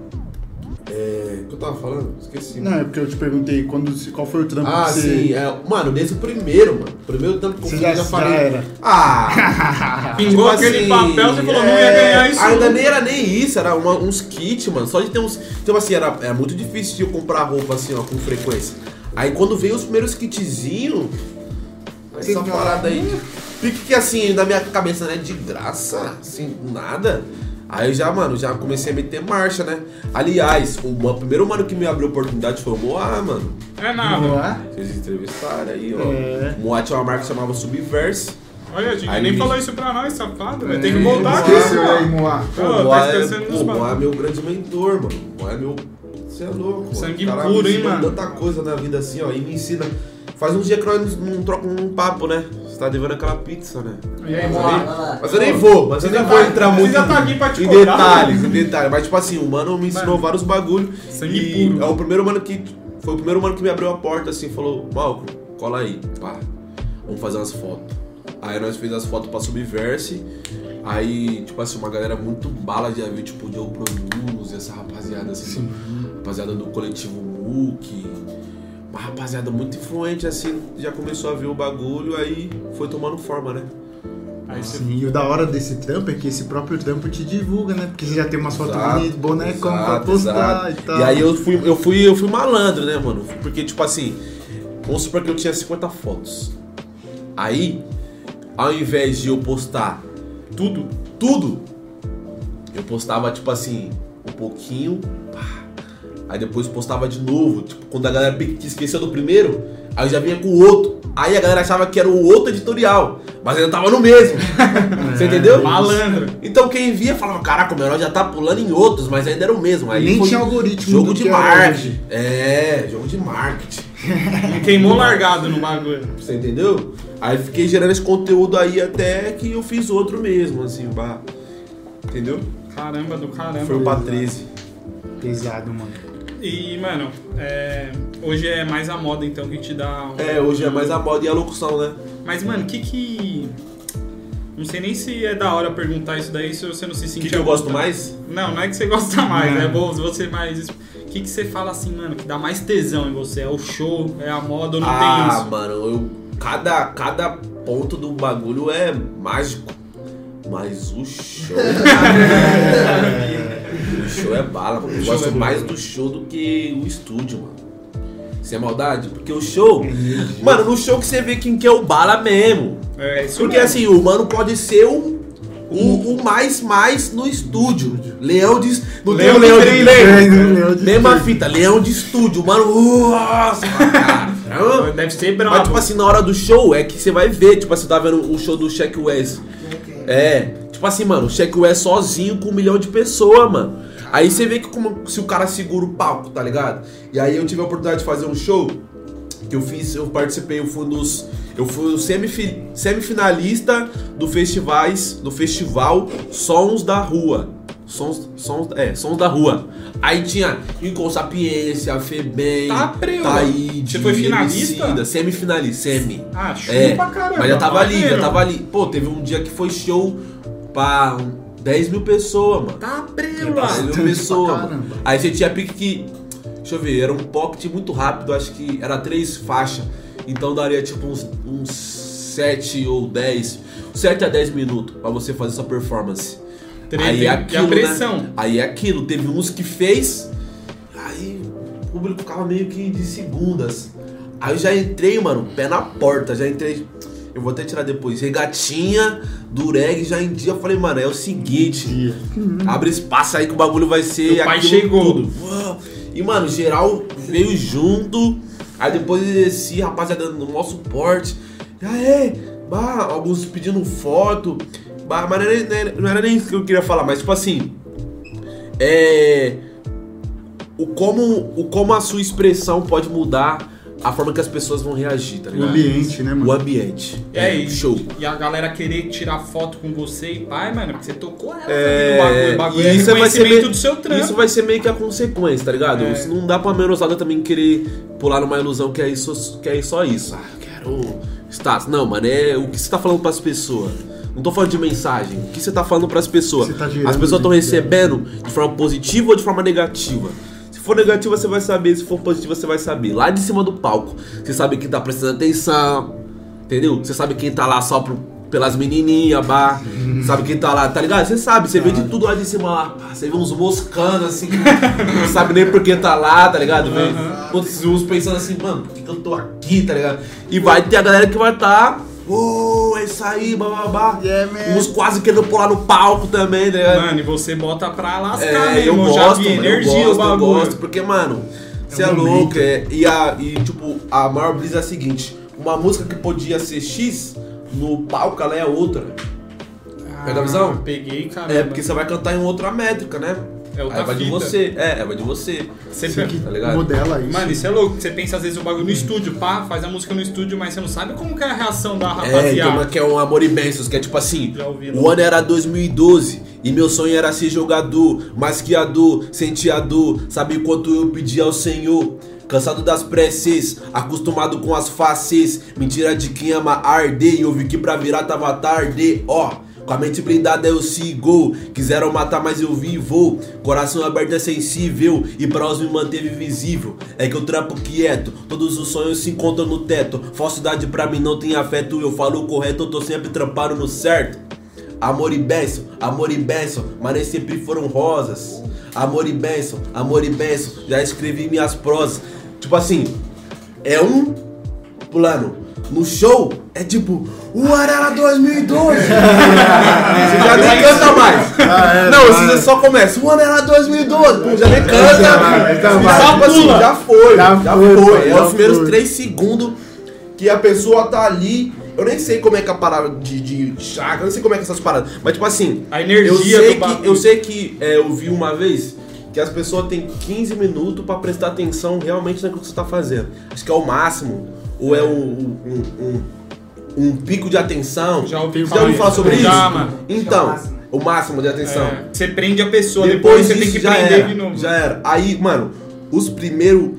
É. O que eu tava falando? Esqueci. Não, é porque eu te perguntei quando, qual foi o trampo Ah, que você. sim, é, mano, desde o primeiro, mano. O primeiro tanto que eu já, já já falei. era. Ah! Pingou tipo aquele assim, papel, você falou, não ia é, ganhar isso. Ainda nem era nem isso, era uma- uns kits, mano. Só de ter uns. Então, assim, era, era muito difícil de eu comprar roupa assim, ó, com frequência. Aí quando veio os primeiros kitzinhos, essa parada aí. Pique que assim, na minha cabeça, né? De graça, assim, nada. Aí já, mano, já comecei a meter marcha, né? Aliás, o, ma- primeiro mano que me abriu a oportunidade foi o Moá, mano. É nada. É? Vocês entrevistaram aí, ó. É. O Moá tinha uma marca que chamava Subverse. Olha, a gente Aí nem ele- falou isso pra nós, safado. É, que voltar aqui. Aí, Moá. Pô, o tá Moá é, esquecendo dos pô, o Moá é meu grande mentor, mano. O Moá é meu. Você é louco, mano. Sangue O cara puro, me hein, ensinou mano? tanta coisa na vida assim, ó. E me ensina. Faz uns dias que nós não, não trocamos um papo, né? Você tá devendo aquela pizza, né? E aí, Mas eu nem- Mas eu nem vou, mas eu nem vou tá- entrar muito tá aqui pra te em cobrar, detalhes, em detalhes. Mas tipo assim, o mano me ensinou vários bagulho. sangue e puro. é o primeiro mano que. Foi o primeiro mano que me abriu a porta assim, falou, Malcolm, cola aí, pá. Vamos fazer umas fotos. Aí nós fizemos as fotos pra Subverse. Aí, tipo assim, uma galera muito bala de avião, tipo, de Produz, essa rapaziada assim, rapaziada do coletivo MOOC. Uma rapaziada muito influente, assim, já começou a ver o bagulho, aí foi tomando forma, né? Aí você e o da hora desse trampo é que esse próprio trampo te divulga, né? Porque você já tem umas fotos bonitas, bonecão pra postar exato. e tal. E aí eu fui, eu fui, eu fui malandro, né, mano? Porque, tipo assim, vamos supor que eu tinha 50 fotos. Aí, ao invés de eu postar tudo. tudo, eu postava, tipo assim, um pouquinho. Aí depois postava de novo. Tipo, quando a galera esqueceu do primeiro, aí eu já vinha com o outro. Aí a galera achava que era o outro editorial, mas ainda tava no mesmo. Você entendeu? Malandro. Então quem via falava, caraca, o menor já tá pulando em outros, mas ainda era o mesmo. Aí Nem foi tinha algoritmo Jogo de marketing. É, jogo de marketing. Queimou largado no bagulho. Você entendeu? Aí fiquei gerando esse conteúdo aí até que eu fiz outro mesmo, assim, bah. Entendeu? Caramba, do caramba. Foi o pra 13. Pesado, mano. E, mano, é, hoje é mais a moda, então, que te dá... um- É, hoje é mais a moda e a locução, né? Mas, mano, o que que... Não sei nem se é da hora perguntar isso daí, se você não se O sentir... que, que eu gosto mais? Não, não é que você gosta mais, Não. é bom você mais... O que que você fala assim, mano, que dá mais tesão em você? É o show, é a moda ou não tem ah, isso? mano, eu, cada, cada ponto do bagulho é mágico. Mas o show. o show é bala, mano. Eu gosto é mais do show do que o estúdio, mano. Sem maldade? Porque o show. Mano, no show que você vê quem que é o bala mesmo. É isso Porque mesmo. assim, o mano pode ser o, o, o mais mais no estúdio. Leão de. Não Leão tem o leão de de. Leão Mesma fita, leão de estúdio, mano. Nossa, cara. Deve ser brabo. Mas, tipo assim, na hora do show, é que você vai ver, tipo assim, você tá vendo o show do Check West. É, tipo assim, mano, o Check West sozinho com um milhão de pessoas, mano. Aí você vê que como, se o cara segura o palco, tá ligado? E aí eu tive a oportunidade de fazer um show que eu fiz, eu participei, eu fui dos. Eu fui o semifi- semifinalista do festivais, do festival Sons da Rua. Sons, sons, é, Sons da Rua. Aí tinha Incon Sapiência, Febem, Tá. Taíde, Você foi finalista? Emicida, semifinalista, semi. Ah, show É, pra caramba. mas já tava ali, já tava ali. Pô, teve um dia que foi show pra 10 mil pessoas, mano. Tá 10 prela. mil Bastante pessoas. caramba. Aí você tinha pique que. Deixa eu ver, era um pocket muito rápido, acho que era três faixas. Então daria tipo uns, uns 7 ou 10. 7 a 10 minutos pra você fazer sua performance. Tre- Aí e é a aquilo, pressão. Né? Aí é aquilo. Teve uns que fez, aí o público ficava meio que de segundas. Aí eu já entrei, mano, pé na porta, já entrei. Eu vou até tirar depois. Regatinha, dureg, já em dia. Eu falei, mano, é o seguinte. Abre espaço aí que o bagulho vai ser. O pai aquilo chegou. Tudo. E, mano, geral veio junto. Aí depois desci, rapaziada, dando maior suporte. E aí, bah, alguns pedindo foto. Bah, mas não era, não era- não era nem isso que eu queria falar, mas tipo assim. É. O como, o como a sua expressão pode mudar a forma que as pessoas vão reagir, tá O ligado? ambiente, né, O mano? ambiente. É isso. Show. E a galera querer tirar foto com você e pai, mano, porque você tocou ela É, bagulho. O bagulho é e isso vai ser meio- do seu trampo. Isso vai ser meio que a consequência, tá ligado? É. Isso não dá pra menosada também querer pular numa ilusão que é, isso, que é só isso. Ah, eu quero status. Não, mano, é o que você tá falando pras pessoas. Não tô falando de mensagem. O que você tá falando pras pessoas? Você tá gerando As pessoas estão recebendo de forma positiva ou de forma negativa? Se for negativa, você vai saber. Se for positiva, você vai saber. Lá de cima do palco, você sabe quem tá prestando atenção. Entendeu? Você sabe quem tá lá só pro- pelas menininhas, bah. Sabe quem tá lá, tá ligado? Você sabe, você vê de tudo lá de cima lá. Você vê uns moscanos assim, não sabe nem por que tá lá, tá ligado? Vê outros uns pensando assim, mano, por que, que eu tô aqui, tá ligado? E vai ter a galera que vai tá. Ô, é isso aí, bababá. Yeah, man. Uns quase querendo pular no palco também, ligado? Mano, e você bota pra lascar É, eu mesmo. já gosto, vi mano, energia eu o gosto, eu bagulho. gosto, porque, mano, você é, um momento. louco, é, e, a, e, tipo, a maior brisa é a seguinte, uma música que podia ser X, no palco ela é outra. Pega a visão? Ah, Peguei, cara. É, porque você vai cantar em outra métrica, né? É outra Aí vai de fita. você, é, vai de você. Você Você que tá ligado? modela isso. Mano, isso é louco. Você pensa às vezes o bagulho no estúdio, pá, faz a música no estúdio, mas você não sabe como que é a reação da É, rapaziada. que é, uma- que é um amor imenso, que é tipo assim, Já ouvi, o ano era 2012 e meu sonho era ser jogador, masqueador, senteador, sabe quanto eu pedi ao Senhor? Cansado das preces, acostumado com as faces, mentira de quem ama arder, e eu vi que pra virar tava tarde, ó. Com a mente blindada eu sigo, quiseram matar mas eu vivo Coração aberto é sensível e pra os me manteve visível É que eu trampo quieto, todos os sonhos se encontram no teto Falsidade pra mim não tem afeto, eu falo correto, eu tô sempre trampando no certo Amor e bênção, amor e bênção, mas nem sempre foram rosas. Amor e bênção, amor e bênção, já escrevi minhas prosas. Tipo assim, é um plano. No show, é tipo, o Arela 2012. você já nem canta mais. Ah, é, Não, você só começa, o Arela 2012. Pô, já nem canta. já vai. só, assim, já foi, Já já, foi, É os primeiros foi. 3 segundos que a pessoa tá ali. Eu nem sei como é que é a parada de, de chaga, eu não sei como é que é essas paradas. Mas tipo assim, A energia eu sei que, eu sei que é, eu vi uma vez que as pessoas têm 15 minutos pra prestar atenção realmente naquilo que você tá fazendo. Acho que é o máximo. Ou é um, um, um- um pico de atenção. Já ouvi Já falar ouviu falar isso. sobre Já, isso? mano. Então, é o máximo. o máximo de atenção. É, você prende a pessoa, depois, você tem que já prender era, de novo. Já era. Aí, mano, os primeiros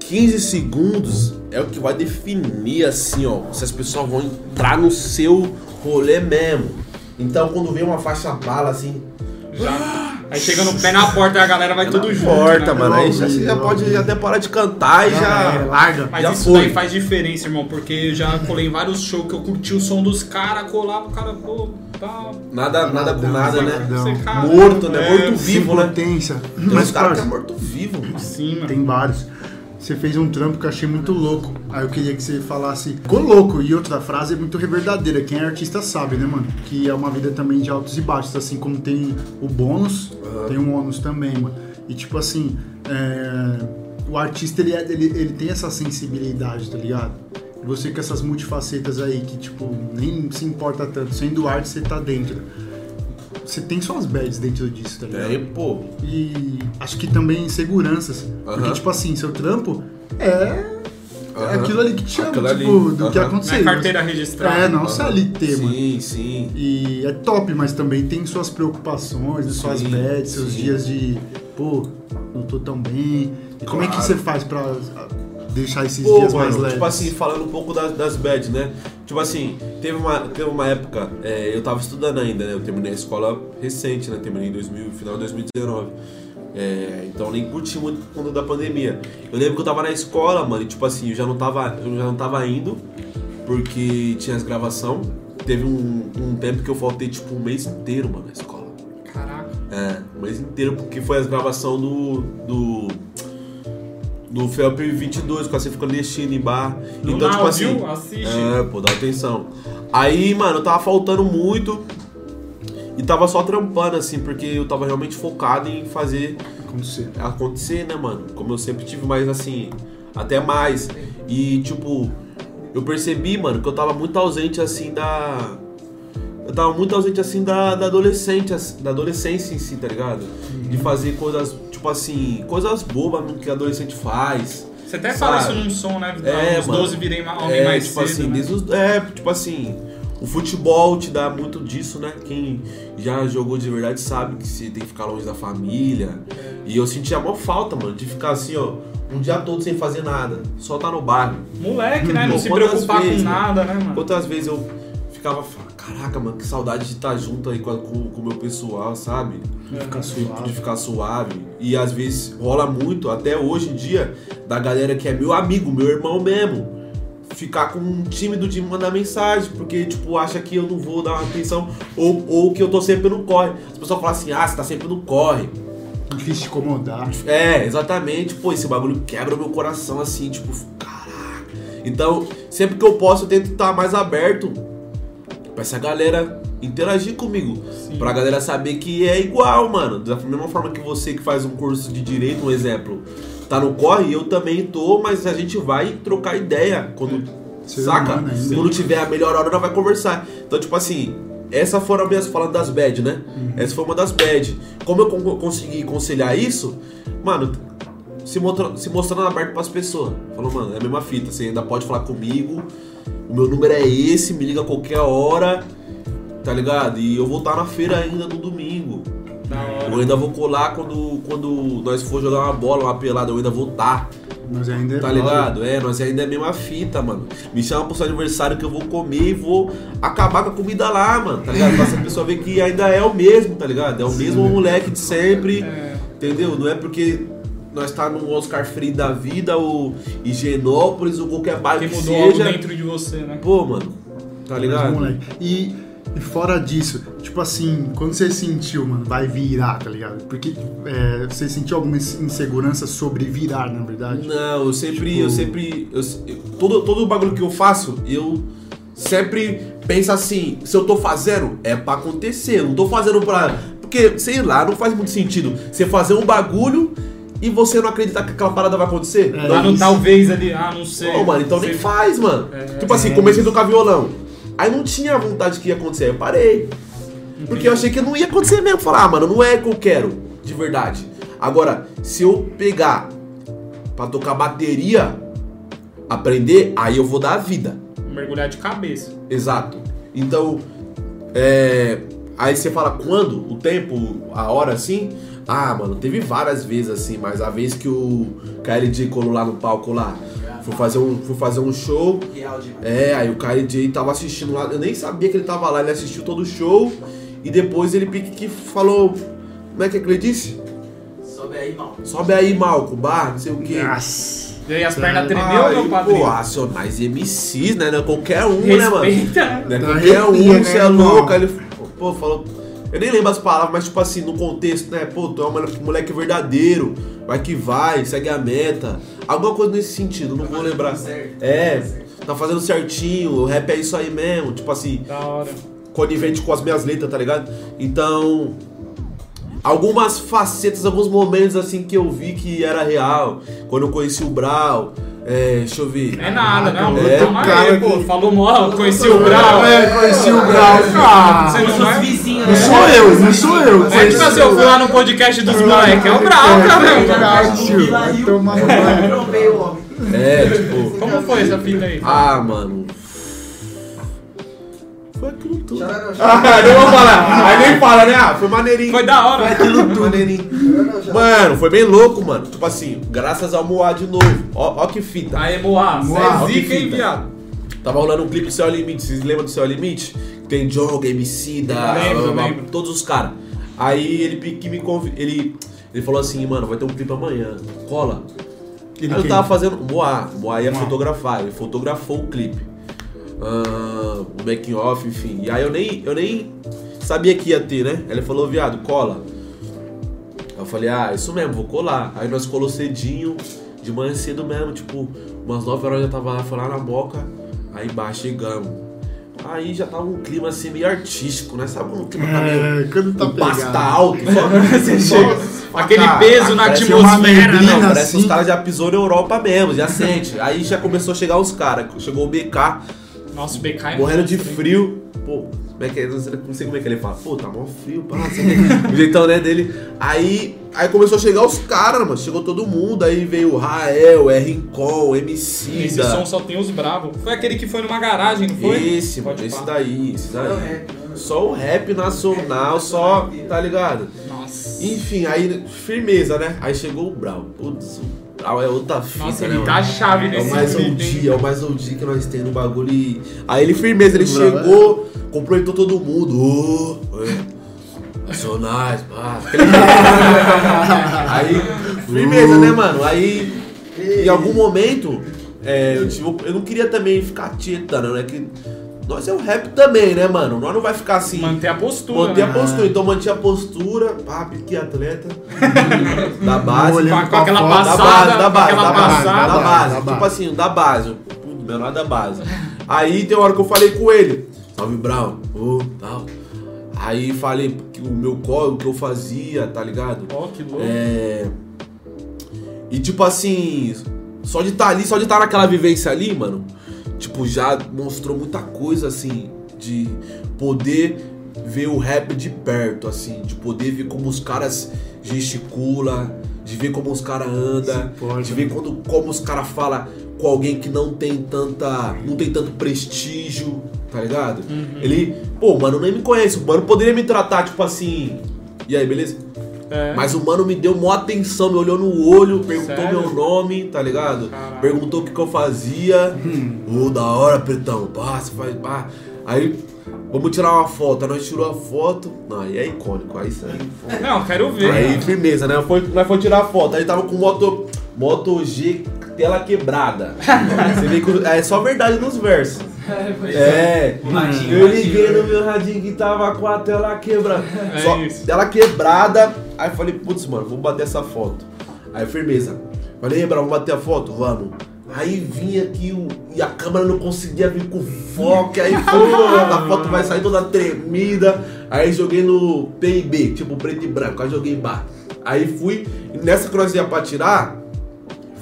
15 segundos é o que vai definir, assim, ó, se as pessoas vão entrar no seu rolê mesmo. Então, quando vem uma faixa bala, assim, Já. Aí chega no pé na porta e a galera vai tudo junto. porta, né? mano. Aí já, você já pode até parar de cantar e É, já... larga. Mas Já isso foi. daí faz diferença, irmão, porque eu já colei em vários shows que eu curti o som dos caras, colava o cara, pô, tá. Nada, nada com nada, né? Cara, Morto, né? é, Morto vivo, né? potência. Tem Mas, uns caras que é morto vivo. Sim, mano. tem vários. Você fez um trampo que eu achei muito louco. Aí eu queria que você falasse. Ficou louco. E outra frase é muito verdadeira. Quem é artista sabe, né, mano? Que é uma vida também de altos e baixos. Assim como tem o bônus, tem um ônus também, mano. E tipo assim, é, o artista ele, é- ele, ele tem essa sensibilidade, tá ligado? Você com essas multifacetas aí que, tipo, nem se importa tanto. Sendo arte, você tá dentro. Você tem suas bads dentro disso, tá ligado? Aí, pô, E acho que também inseguranças. Porque, Aham. tipo assim, seu trampo é, é Aham. aquilo ali que te chama, Aquilo tipo, ali. do que Aham. aconteceu. É carteira registrada. É, não Aham. CLT, mano. sim, sim. E é top, mas também tem suas preocupações, né, suas Sim, bads, seus sim. dias de, pô, não tô tão bem. E como é que Claro. você faz pra deixar esses Pô, dias mano, mais leves? tipo assim, falando um pouco das, das bad, né? Tipo assim, teve uma, teve uma época, é, eu tava estudando ainda, né? Eu terminei a escola recente, né? Terminei em 2000, final de 2019. É, então nem curti muito quando da pandemia. Eu lembro que eu tava na escola, mano, e tipo assim, eu já não tava, eu já não tava indo, porque tinha as gravação. Teve um, um tempo que eu faltei, tipo, um mês inteiro, mano, na escola. Caraca. É, um mês inteiro, porque foi as gravação do. do. Do Felp 22, com a Cifra Clandestino em bar. No então, tipo assim. viu? Assiste. É, pô, dá atenção. Aí, mano, eu tava faltando muito. E tava só trampando, assim, porque eu tava realmente focado em fazer Acontecer. acontecer, né, mano? Como eu sempre tive mais assim, até mais. E tipo, eu percebi, mano, que eu tava muito ausente assim da. Tava muito ausente assim da, da adolescente, assim, da adolescência em si, tá ligado? De fazer coisas, tipo assim, coisas bobas que adolescente faz. Você até fala Sabe? isso num som, né? É, Os mano. 12 virei ma- homem É, mais tipo cedo, assim, né? desde os- é, tipo assim, o futebol te dá muito disso, né? Quem já jogou de verdade sabe que você tem que ficar longe da família. E eu sentia mó falta, mano, de ficar assim, ó, um dia todo sem fazer nada, só tá no bairro. Moleque, né? Não Pô, se quantas preocupar vezes, com nada, né, mano? Quantas vezes eu ficava, caraca, mano, que saudade de estar junto aí com, a- com, com o meu pessoal, sabe? Ficar de suave. ficar suave. E às vezes rola muito, até hoje em dia, da galera que é meu amigo, meu irmão mesmo. Ficar com um tímido de mandar mensagem, porque, tipo, acha que eu não vou dar uma atenção, ou, ou que eu tô sempre no corre. As pessoas falam assim, ah, você tá sempre no corre. Difícil de incomodar. É, exatamente. Pô, esse bagulho quebra o meu coração, assim, tipo, caraca. Então, sempre que eu posso, eu tento estar mais aberto pra essa galera interagir comigo. Sim. Pra galera saber que é igual, mano. Da mesma forma que você que faz um curso de direito, um exemplo, tá no corre, eu também tô, mas a gente vai trocar ideia quando. Ser saca? humano ainda. Quando tiver a melhor hora, nós vai conversar. Então, tipo assim, essa foram as minhas falando das bad, né? Essa foi uma das bad. Como eu con- consegui conciliar isso, mano, se, mostra, se mostrando aberto pras pessoas. Falou, mano, é a mesma fita, você ainda pode falar comigo, o meu número é esse, me liga a qualquer hora, tá ligado? E eu vou estar na feira ainda no domingo. Eu ainda vou colar quando, quando nós for jogar uma bola, uma pelada, eu ainda vou estar. Mas ainda é Tá ligado? É, nós ainda é a mesma fita, mano. Me chama pro seu aniversário que eu vou comer e vou acabar com a comida lá, mano. Tá ligado? Pra essa pessoa ver que ainda é o mesmo, tá ligado? É o mesmo moleque de sempre. É. Entendeu? Não é porque nós tá no Oscar Free da vida ou Higienópolis ou qualquer bairro Que que, mudou algo seja. dentro de você, né? Pô, mano. Tá Mas, ligado? moleque. E E fora disso, tipo assim, quando você sentiu, mano, vai virar, tá ligado? Porque é, você sentiu alguma insegurança sobre virar, na verdade? Não, eu sempre, Tipo- eu sempre, eu, todo, todo bagulho que eu faço, eu sempre penso assim, se eu tô fazendo, é pra acontecer, eu não tô fazendo pra... Porque, sei lá, não faz muito sentido você fazer um bagulho e você não acreditar que aquela parada vai acontecer. É. Lá no talvez ali, ah, não sei. Pô, mano, então nem Sei- faz, mano. É. tipo assim, comecei a tocar violão. Aí não tinha vontade que ia acontecer, aí eu parei. Porque eu achei que não ia acontecer mesmo. Falar, ah, mano, não é o que eu quero, de verdade. Agora, se eu pegar pra tocar bateria, aprender, aí eu vou dar a vida. Mergulhar de cabeça. Exato. Então, é, aí você fala quando, o tempo, a hora assim. Ah, mano, teve várias vezes assim, mas a vez que o KLJ colou lá no palco lá, fui fazer um, fui fazer um show. É, aí o KLJ tava assistindo lá, eu nem sabia que ele tava lá, ele assistiu todo o show e depois ele pique que falou, como é que ele disse? Sobe aí, mal. Sobe aí, Malco, bar, não sei o quê. Nossa. E aí as pernas tremeu, meu padrinho? Pô, Racionais MCs, né? Não é qualquer um, né, mano? Respeita, né? Não é qualquer um, você né, é irmão? louco. Ele, pô, falou. Eu nem lembro as palavras, mas tipo assim, no contexto, né? Pô, tu é um moleque- verdadeiro, vai que vai, segue a meta. Alguma coisa nesse sentido, não vou lembrar. certo. É, tá fazendo certinho, o rap é isso aí mesmo, tipo assim, Da hora. conivente com as minhas letras, tá ligado? Então, algumas facetas, alguns momentos assim que eu vi que era real. Quando eu conheci o Brau, é, deixa eu ver. É nada, não. É, Calma cara aí, pô. que- Falou mó, conheci o Brau. É, conheci o Brau, cara. Você não Os vai... vizinhos, Não né? sou eu, não sou eu. É tipo assim, eu fui lá no podcast dos moleques. É o Brau, cara. O homem. É, tipo. Como foi essa fita aí? Ah, mano. Foi aquilo tudo. Chora não, Ah, vou falar. Aí nem fala, né? Ah, foi maneirinho. Foi da hora. aquilo tudo. Maneirinho. Mano, foi bem louco, mano. Tipo assim, graças ao Moá de novo. Ó, ó que fita. Aí, Moá, Moá, você é zica, que hein, viado? Tava rolando um clipe do Céu Limite. Vocês lembram do Céu Limite? Tem Jonga, MC, da. Lembro, lembro. Todos os caras. Aí ele que me convi... ele Ele falou assim, mano, vai ter um clipe amanhã. Cola. Ele Aí eu tava fazendo. Moá. Moá ia Moá. fotografar. Ele fotografou o clipe. Ah, o making off, enfim. E aí eu nem, eu nem sabia que ia ter, né? Ele falou, viado, cola. Eu falei, ah, isso mesmo, vou colar. Aí nós colou cedinho, de manhã cedo mesmo, tipo, umas 9 horas eu já tava lá, foi lá na Moca. Aí embaixo chegamos. Aí já tava um clima assim meio artístico, né? Sabe o clima tá meio. É, quando tá o passo tá alto, só, Você chega- Aquele Cara, peso na atmosfera, né? não, parece que os assim. caras já pisou na Europa mesmo, já sente. Aí já começou a chegar os caras. Chegou o BK, Nossa, o BK é morrendo de frio. Pô, como é que é? Não sei, não sei como é que ele fala. Pô, tá mó frio, pá. o jeitão, né, dele. Aí, aí começou a chegar os caras, mano. Chegou todo mundo. Aí veio o Rael, é Rincon, MC. Esse som só tem os bravos. Foi aquele que foi numa garagem, não foi? Esse, mano, Pode esse pá. daí, esse É o daí. rap, né? Só o rap nacional, só, tá ligado? Nossa. Enfim, aí, firmeza, né? Aí chegou o Brau. Putz, o é outra fita, Nossa, né, ele mano? tá a chave É o nesse mais clipe, OG, hein? é o mais OG que nós temos no bagulho. E... Aí ele firmeza, ele chegou, complementou todo mundo. Ô, é, nacionais, pá. Aí, firmeza, né, mano? Aí, em algum momento, é, eu, tive, eu não queria também ficar tietando, né? Que nós é o rap também, né, mano? Nós não vai ficar assim. Manter a postura. Manter a né? postura, então mantinha a postura, pá, pique atleta, da base, Com- com aquela da foto. passada, base, da base, da base, passada. da base, Da tipo base. assim, da base, o menor da base. Aí tem uma hora que eu falei com ele, salve Brown, ô, tal. Aí falei que o meu código, o que eu fazia, tá ligado? Ó, que louco. É. E tipo assim, só de estar ali, só de estar naquela vivência ali, mano, tipo, já mostrou muita coisa assim, de poder ver o rap de perto, assim, de poder ver como os caras gesticulam, de ver como os caras porta. de ver quando, como os caras falam com alguém que não tem tanta. não tem tanto prestígio, tá ligado? Ele, pô, o mano nem me conhece, o mano poderia me tratar, tipo assim. E aí, beleza? É. Mas o mano me deu maior atenção, me olhou no olho, perguntou Sério? meu nome, tá ligado? Caralho. Perguntou o que, que eu fazia. Ô, da hora, pretão. Pá, você faz. Pá. Aí, vamos tirar uma foto. Aí nós tirou a foto. Não, aí é icônico. Aí isso aí. Não, quero ver. Aí, firmeza, né? Foi, nós foi tirar a foto. Aí tava com moto, moto G tela quebrada. Você vê que é só verdade nos versos. É, O radinho, eu liguei no meu radinho que tava com a tela quebrada. É Só isso. tela quebrada. Aí falei, putz, mano, vamos bater essa foto. Aí firmeza. Falei, Ebra, vamos bater a foto? Vamos. Aí vinha aqui o, e a câmera não conseguia vir com foco, aí foi, a foto vai sair toda tremida. Aí joguei no PIB, tipo preto e branco, aí joguei bar. Aí fui, nessa que nós ia pra tirar,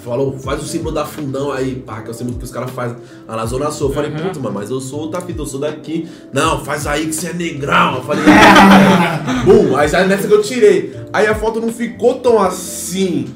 falou, faz o símbolo da fundão aí, pá, que é o símbolo que os caras fazem lá na Zona Sul. Eu falei, Uhum. putz, mano, mas eu sou outra fita, eu sou daqui. Não, faz aí que você é negrão. Eu falei, bum, aí já nessa que eu tirei. Aí a foto não ficou tão assim.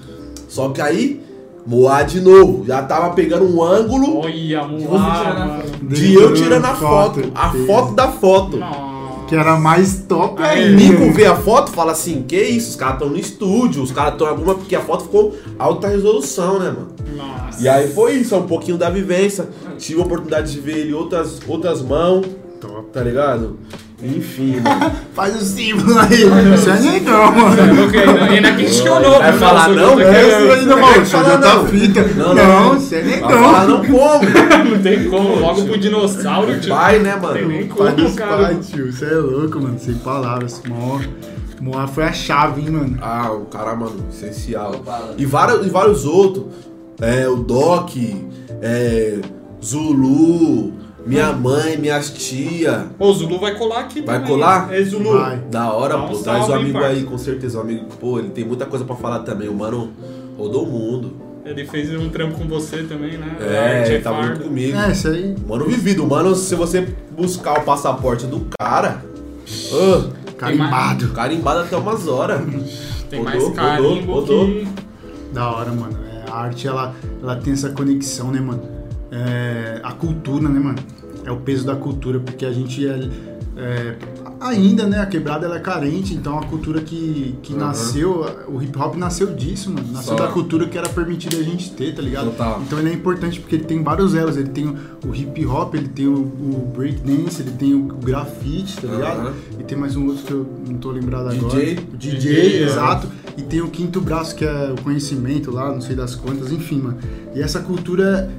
Só que aí, Moá de novo, já tava pegando um ângulo Olha, moá, de eu tirando a foto. A foto da foto. Nossa. Que era mais top Aí, ainda. Nico vê a foto e fala assim, que isso, os caras estão no estúdio, os caras estão em alguma. Porque a foto ficou alta resolução, né, mano? Nossa. E aí foi isso, é um pouquinho da vivência. Tive a oportunidade de ver ele em outras, outras mãos, Top. tá ligado? Enfim, mano. Faz o símbolo aí. Isso é negão, mano. Não, Ele aqui questionou. Vai viu, falar não? É, né? ainda, Não, mano. não já tá não. fita. Não, Não, não. isso é Vai falar não como? Não tem como, logo pro dinossauro, tio. Vai, né, Tem nem mano? Pai como, cara. pais, tio. Você é louco, mano. Sem palavras. Moá, Moá foi a chave, hein, mano. Ah, o cara, mano, essencial. E vários, e vários outros. É, o Doc, é, Zulu, minha mãe, minhas tia. Ô, o Zulu vai colar aqui Vai também. colar? É Zulu. Vai. Da hora, Dá um pô. Traz o salve, amigo parça. aí, com certeza. O amigo, pô, ele tem muita coisa pra falar também. O mano rodou o mundo. Ele fez um trampo com você também, né? É, ele tá fardo. muito comigo. É, isso aí. Mano vivido. Mano, se você buscar o passaporte do cara. ah, Carimbado. carimbado até umas horas. Tem Rodou, mais carimbo rodou, que... Da hora, mano. É, a arte, ela, ela tem essa conexão, né, mano? É, a cultura, né, mano? É o peso da cultura, porque a gente é, é, ainda, né, a quebrada ela é carente, então a cultura que, que Uhum. nasceu, o hip hop nasceu disso, mano. Nasceu Só. da cultura que era permitida a gente ter, tá ligado? Total. Então ele é importante porque ele tem vários elos. Ele tem o, hip hop, ele tem o, o breakdance, ele tem o, o grafite, tá ligado? Aham. E tem mais um outro que eu não tô lembrado agora. DJ. O DJ, DJ, é. exato. E tem o quinto braço, que é o conhecimento lá, não sei das quantas, enfim, mano. E essa cultura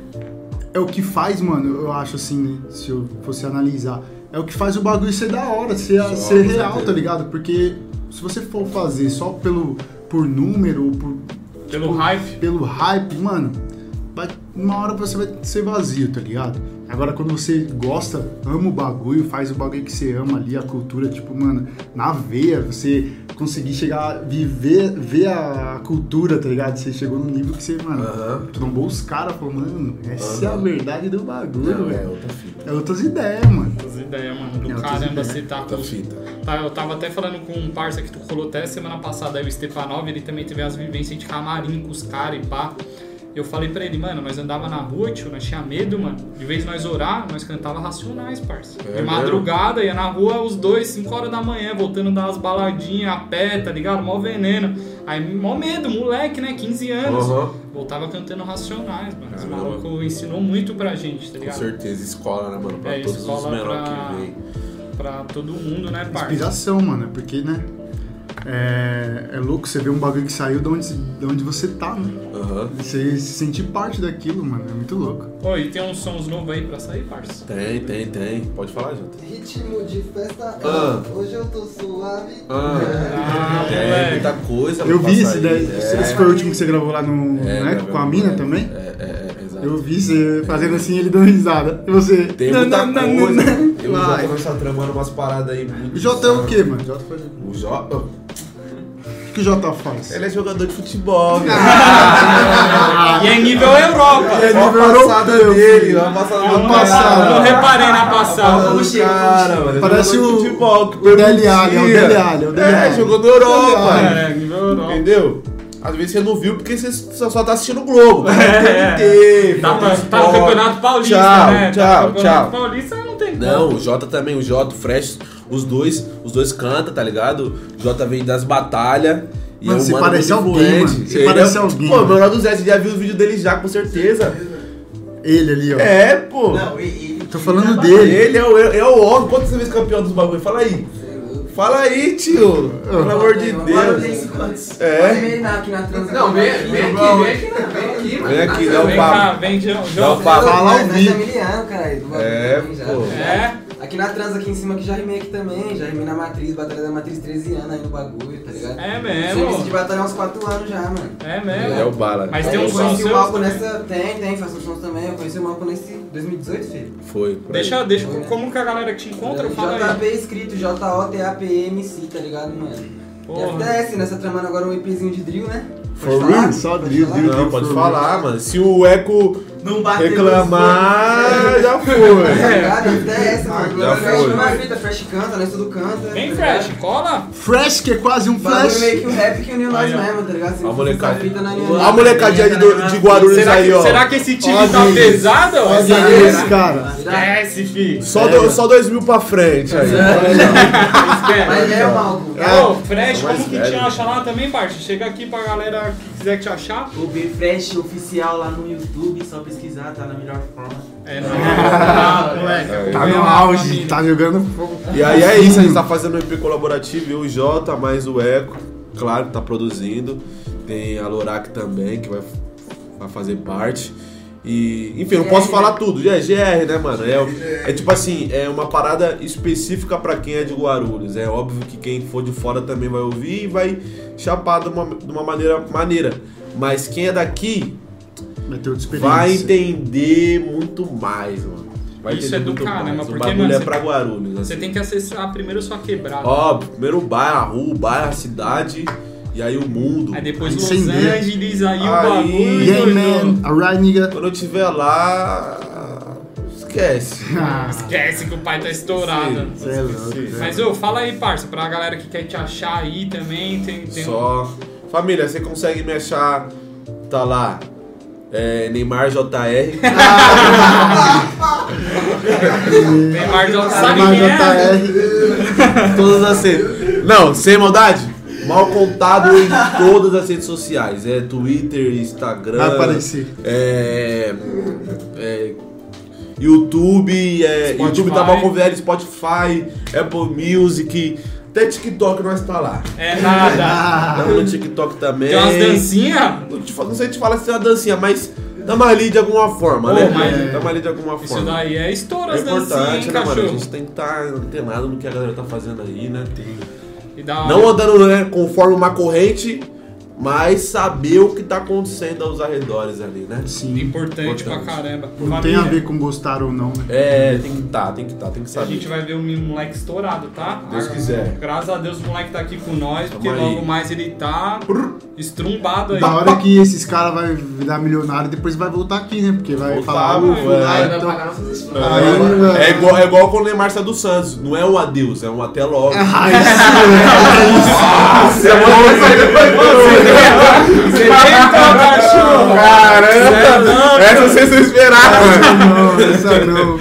é o que faz, mano, eu acho assim, né? Se eu fosse analisar. É o que faz o bagulho ser da hora, ser, ser real, tá ligado? Porque se você for fazer só pelo, por número ou por, Pelo hype. pelo hype, mano, vai, uma hora você vai ser vazio, tá ligado? Agora, quando você gosta, ama o bagulho, faz o bagulho que você ama ali, a cultura, tipo, mano, na veia, você conseguir chegar, viver, ver a cultura, tá ligado? Você chegou num nível que você, mano, Aham. trombou os caras, falou, mano, essa é a verdade do bagulho, Não, é velho. outra fita. É outras ideias, mano. As ideias, mano. Do É, outras caramba, você tá Outra com... fita. Tá, eu tava até falando com um parça que tu colou até semana passada, aí o Stepanov, ele também teve as vivências de camarim com os caras e pá. Eu falei pra ele, mano, nós andava na rua, tio, nós tinha medo, mano. De vez nós orar, nós cantava racionais, parça. É de madrugada, ia na rua os dois, 5 horas da manhã, voltando das baladinhas a pé, tá ligado? Mó veneno. Aí, mó medo, moleque, né? 15 anos. Aham. Voltava cantando racionais, mano. Esse maluco ensinou muito pra gente, tá Com ligado? certeza, escola, né, mano? Pra É, todos os menores pra- que vem. Pra todo mundo, né, parça? Inspiração, mano, porque, né? É, é louco você ver um bagulho que saiu de onde, de onde você tá, né? Aham. Você se sentir parte daquilo, mano, é muito louco. Ô, e tem uns sons novos aí pra sair, parça? Tem, tem, tem. Pode falar, Jota. Ritmo de festa, Ah. hoje eu tô suave. Ah, Ah, é, moleque. muita coisa. Eu vi esse daí. É. Esse foi o último que você gravou lá no. É, né? Com a mina também? É, é, é, exato. Eu vi você fazendo assim ele dando risada. E você. Tem muita não, não, não, coisa. não. Eu o. Jota nós tá tramando umas paradas aí muito. O Jota é o quê, mano? Jota faz... O O que o Jota faz? Ele é jogador de futebol, velho. E é nível Europa. É nível a passada europeu, dele, olha a passada Eu do não, não reparei na passada cara. Ele Parece o- futebol, que o Dele. Alli, é o Dele Alli, é É, jogou na Europa. É, nível Europa. Entendeu? Às vezes você não viu porque você só, só tá assistindo o Globo. É. TNT, Tá, Fox tá no. Campeonato Paulista, Tchau, né? tá tchau, no Campeonato tchau. Paulista não tem Não, como. o Jota também, o Jota, o Fresh, os dois, os dois cantam, tá ligado? O Jota vem das batalhas. E Mano, é um você mano parece muito alguém, mano. Você Ele parece é- alguém, Pô, mano. meu lado do Zé, você já viu o vídeo dele já, com certeza. Ele ali, ó. É, pô. Não, ele. Tô falando ele dele. Ele é o, é o homem. Quantas vezes campeão dos bagulho? Fala aí. Fala aí, tio. Pelo amor de Deus. É. Não, vem, vem aqui, vem aqui, não, vem aqui, mano. Vem aqui, dá Vem um cá, papo. vem, João. Dá João. papo. Fala ao Nós nós vivo. é É, pô. É? Aqui na transa aqui em cima que já rimei aqui também, já rimei na Matriz, Batalha da Matriz 13 anos aí no bagulho, tá ligado? É Serviço de mesmo. batalha há uns 4 anos já, mano. É mesmo. É o bala. Mas Aí tem um eu som conheci o Malco nessa. Tem, tem, faço uns sons também. Eu conheci o Malco nesse 2018, filho. Foi. por aí. Deixa, deixa, como que a galera te encontra? Fala aí. JP escrito, J-O-T-A-P-M-C, tá ligado, mano? E Porra. FTS, nessa tramando agora um EPzinho de drill, né? For real? Só drill, falar? drill. Não, pode falar, mano. Se o Eco Não bateu reclamar, já foi. ligado? FTS, mano. Já Fresh foi. numa fita, Fresh canta, nós tudo canta. Vem, tá? Fresh, cola. Fresh, que é quase um flash. meio que o rap que uniu nós mesmo, tá ligado? A essa ia A molecadinha de, de Guarulhos Será aí, que, ó. será que esse time tá pesado? Olha Essa- esse cara. Esquece, fi. Só, do- só dois mil pra frente aí. Mas é o Malco. Ô, Fresh, como que velho. acha lá também, parça? Chega aqui pra galera que quiser te achar. O B Fresh oficial lá no YouTube, só pesquisar, tá na melhor forma. É, não. Ah, moleque. Tá no auge, tá jogando fogo. E aí é isso, a gente tá fazendo um EP colaborativo, eu, o Jota, mais o Eco, claro que tá produzindo. Tem a Lorac também, que vai, vai fazer parte. E, enfim, eu não posso falar tudo. É GR, né, mano? É, é tipo assim, é uma parada específica pra quem é de Guarulhos. É óbvio que quem for de fora também vai ouvir e vai chapar de uma, de uma maneira maneira. Mas quem é daqui Vai entender muito mais, mano. Vai Isso é do caramba, mais. O porque, bagulho mano, é você- pra Guarulhos. Você assim. tem que acessar primeiro sua quebrada. Óbvio, primeiro o bairro, a rua, o bairro, a cidade, e aí o mundo. Aí depois Los sem ver. Angeles, aí, o Aí- bagulho. Yeah, man. Alright, nigga. Quando eu estiver lá, esquece. Esquece que o pai tá estourado. Cê é louco, Sim. Zé. Mas, ô, fala aí, parça, pra galera que quer te achar aí também, tem, tem um- Só. Família, você consegue me achar? Tá lá. É, Neymar JR. Neymar quem é? JR. todas as redes. Não, sem maldade. Mal contado em todas as redes sociais. É Twitter, Instagram. Vai aparecer. É. é, YouTube, é, Spotify. YouTube da Malcolm Velho, Spotify, Apple Music, até TikTok nós tá lá. É nada. Tamo no TikTok também. Tem umas dancinhas? Não, não sei te falar se tem uma dancinha, mas tamo ali de alguma forma, Ô, né? mas- Tamo ali de alguma Isso forma. daí é estouro É as dancinhas, hein, importante, né, mano? A cachorro? gente tem que estar antenado no que a galera tá fazendo aí, né? Da Não andando né, conforme uma corrente, mas saber o que tá acontecendo aos arredores ali, né? sim. Importante pra Importante. caramba. Não tem a ver com gostar ou não, né? É, tem que tá, tem que tá, tem que A saber. gente vai ver o moleque estourado, tá? Deus Ah, quiser. Graças a Deus o moleque tá aqui com nós, porque aí. logo mais ele tá estrumbado aí. Da hora que esses caras vão virar milionário e depois vai voltar aqui, né? Porque vai Voltar, falar, mano, "Uf, é. ah, Aí vai então- pagar nossas. Aí. É igual, é igual quando o Neymar sai do Santos. Não é um adeus, é um até logo. Ah, isso, Nossa, Você deitou, cachorro! Caramba! Essa vocês não esperavam. não, essa não.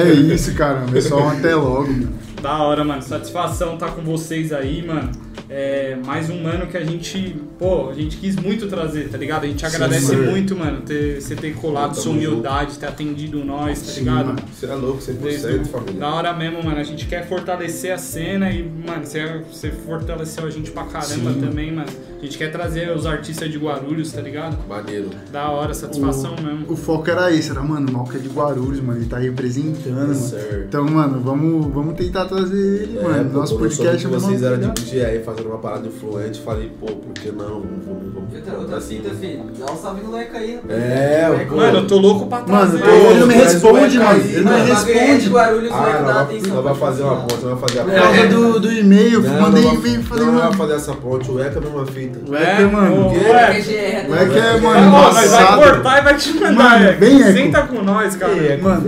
É isso, caramba. É só um até logo, mano. Da hora, mano. Satisfação estar com vocês aí, mano. É mais um ano que a gente, pô, a gente quis muito trazer, tá ligado? A gente agradece mano. muito, mano, ter, você ter colado, sua humildade, ter atendido nós, tá Sim, ligado? mano. Você é louco, 100%, Desde o- família. Da hora mesmo, mano. A gente quer fortalecer a cena e, mano, você, você fortaleceu a gente pra caramba Sim. também, mano. A gente quer trazer os artistas de Guarulhos, tá ligado? Maneiro. Da hora, satisfação mesmo. O foco era esse, era, mano, o Malca é de Guarulhos, mano, ele tá representando, mano. Certo. Então, mano, vamos, vamos tentar trazer ele, É, mano. pô, Nosso podcast que é vocês eram pegada. de GR fazendo uma parada influente, falei, pô, por que não? Vamos, vamos, vamos. Outra, outra fita, filho. Dá um salve no Leca aí. É, pô. Mano, eu tô louco pra Mano, trazer. ele não me responde, o mano. Ele não me Mano, o é responde. Guarulhos, o Ah, Leca dá não, atenção. não vai fazer uma ponte, não vai fazer a Por ponte. causa do, do e-mail, mandei e-mail e falei, não vai mano. fazer essa ponte, o Eca é a mesma fita. O Eca, mano. ô, quê? ô, É Eco. GR, O Eca é, Ó, mano, nós vai cortar e vai te mandar, Mano, vem, Eco. Senta com nós, cara. Mano,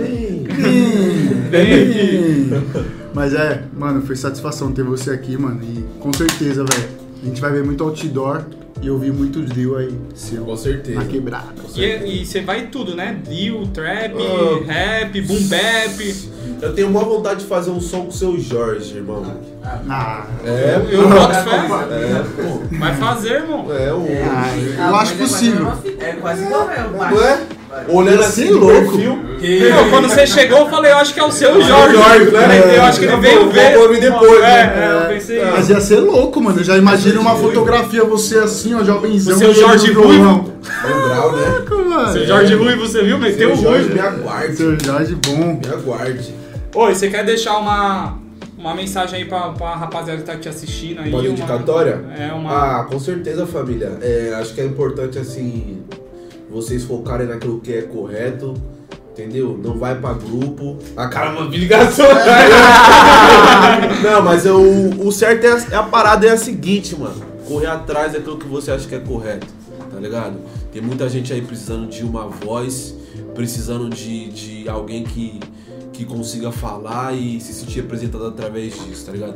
Vem aqui. Mas é, mano, foi satisfação ter você aqui, mano. E com certeza, velho, a gente vai ver muito outdoor e ouvir muito drill aí, seu, Com certeza. na quebrada. E, e você vai em tudo, né? Drill, trap, Oh. rap, boom bap. Eu tenho uma vontade de fazer um som com o seu Jorge, irmão. Ah, É, Eu boto fé. É. Vai fazer, irmão. É, o. ah, Ah, eu mas acho é possível. É quase igual, é o Não baixo. é? Olhando assim é louco. perfil. Não, quando você chegou, eu falei, eu acho que é o seu Jorge. Jorge, né? Eu acho que ele veio ver. Vir depois, é, né? é, eu pensei. Mas ia ser louco, mano. Eu já imagino uma fotografia, você assim, ó, jovenzão. O seu ele Jorge grau, né? Louco, mano. Seu Jorge Rui, você viu? Meteu o Seu Jorge, Rui. me aguarde. Seu Jorge bom. Me aguarde. Oi, você quer deixar uma, uma mensagem aí pra, pra rapaziada que tá te assistindo aí? Uma dedicatória? É, uma. Ah, com certeza, família. É, acho que é importante, assim, vocês focarem naquilo que é correto, entendeu? Não vai pra grupo. A cara, mano, ligação. Não, mas eu, o certo é a, é a parada é a seguinte, mano. Correr atrás daquilo que você acha que é correto, tá ligado? Tem muita gente aí precisando de uma voz, precisando de, de alguém que, que consiga falar e se sentir representado através disso, tá ligado?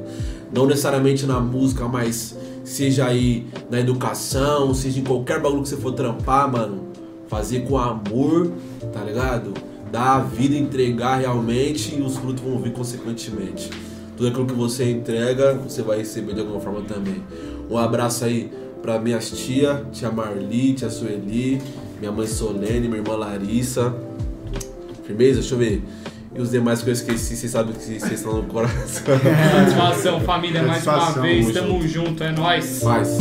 Não necessariamente na música, mas seja aí na educação, seja em qualquer bagulho que você for trampar, mano. Fazer com amor, tá ligado? Dar a vida, entregar realmente e os frutos vão vir consequentemente. Tudo aquilo que você entrega, você vai receber de alguma forma também. Um abraço aí pra minhas tia, tia Marli, tia Sueli, minha mãe Solene, minha irmã Larissa. Firmeza? Deixa eu ver. E os demais que eu esqueci, vocês sabem que vocês estão no coração. Satisfação, família, mais uma vez. tamo Tamo junto, é nóis. Faz.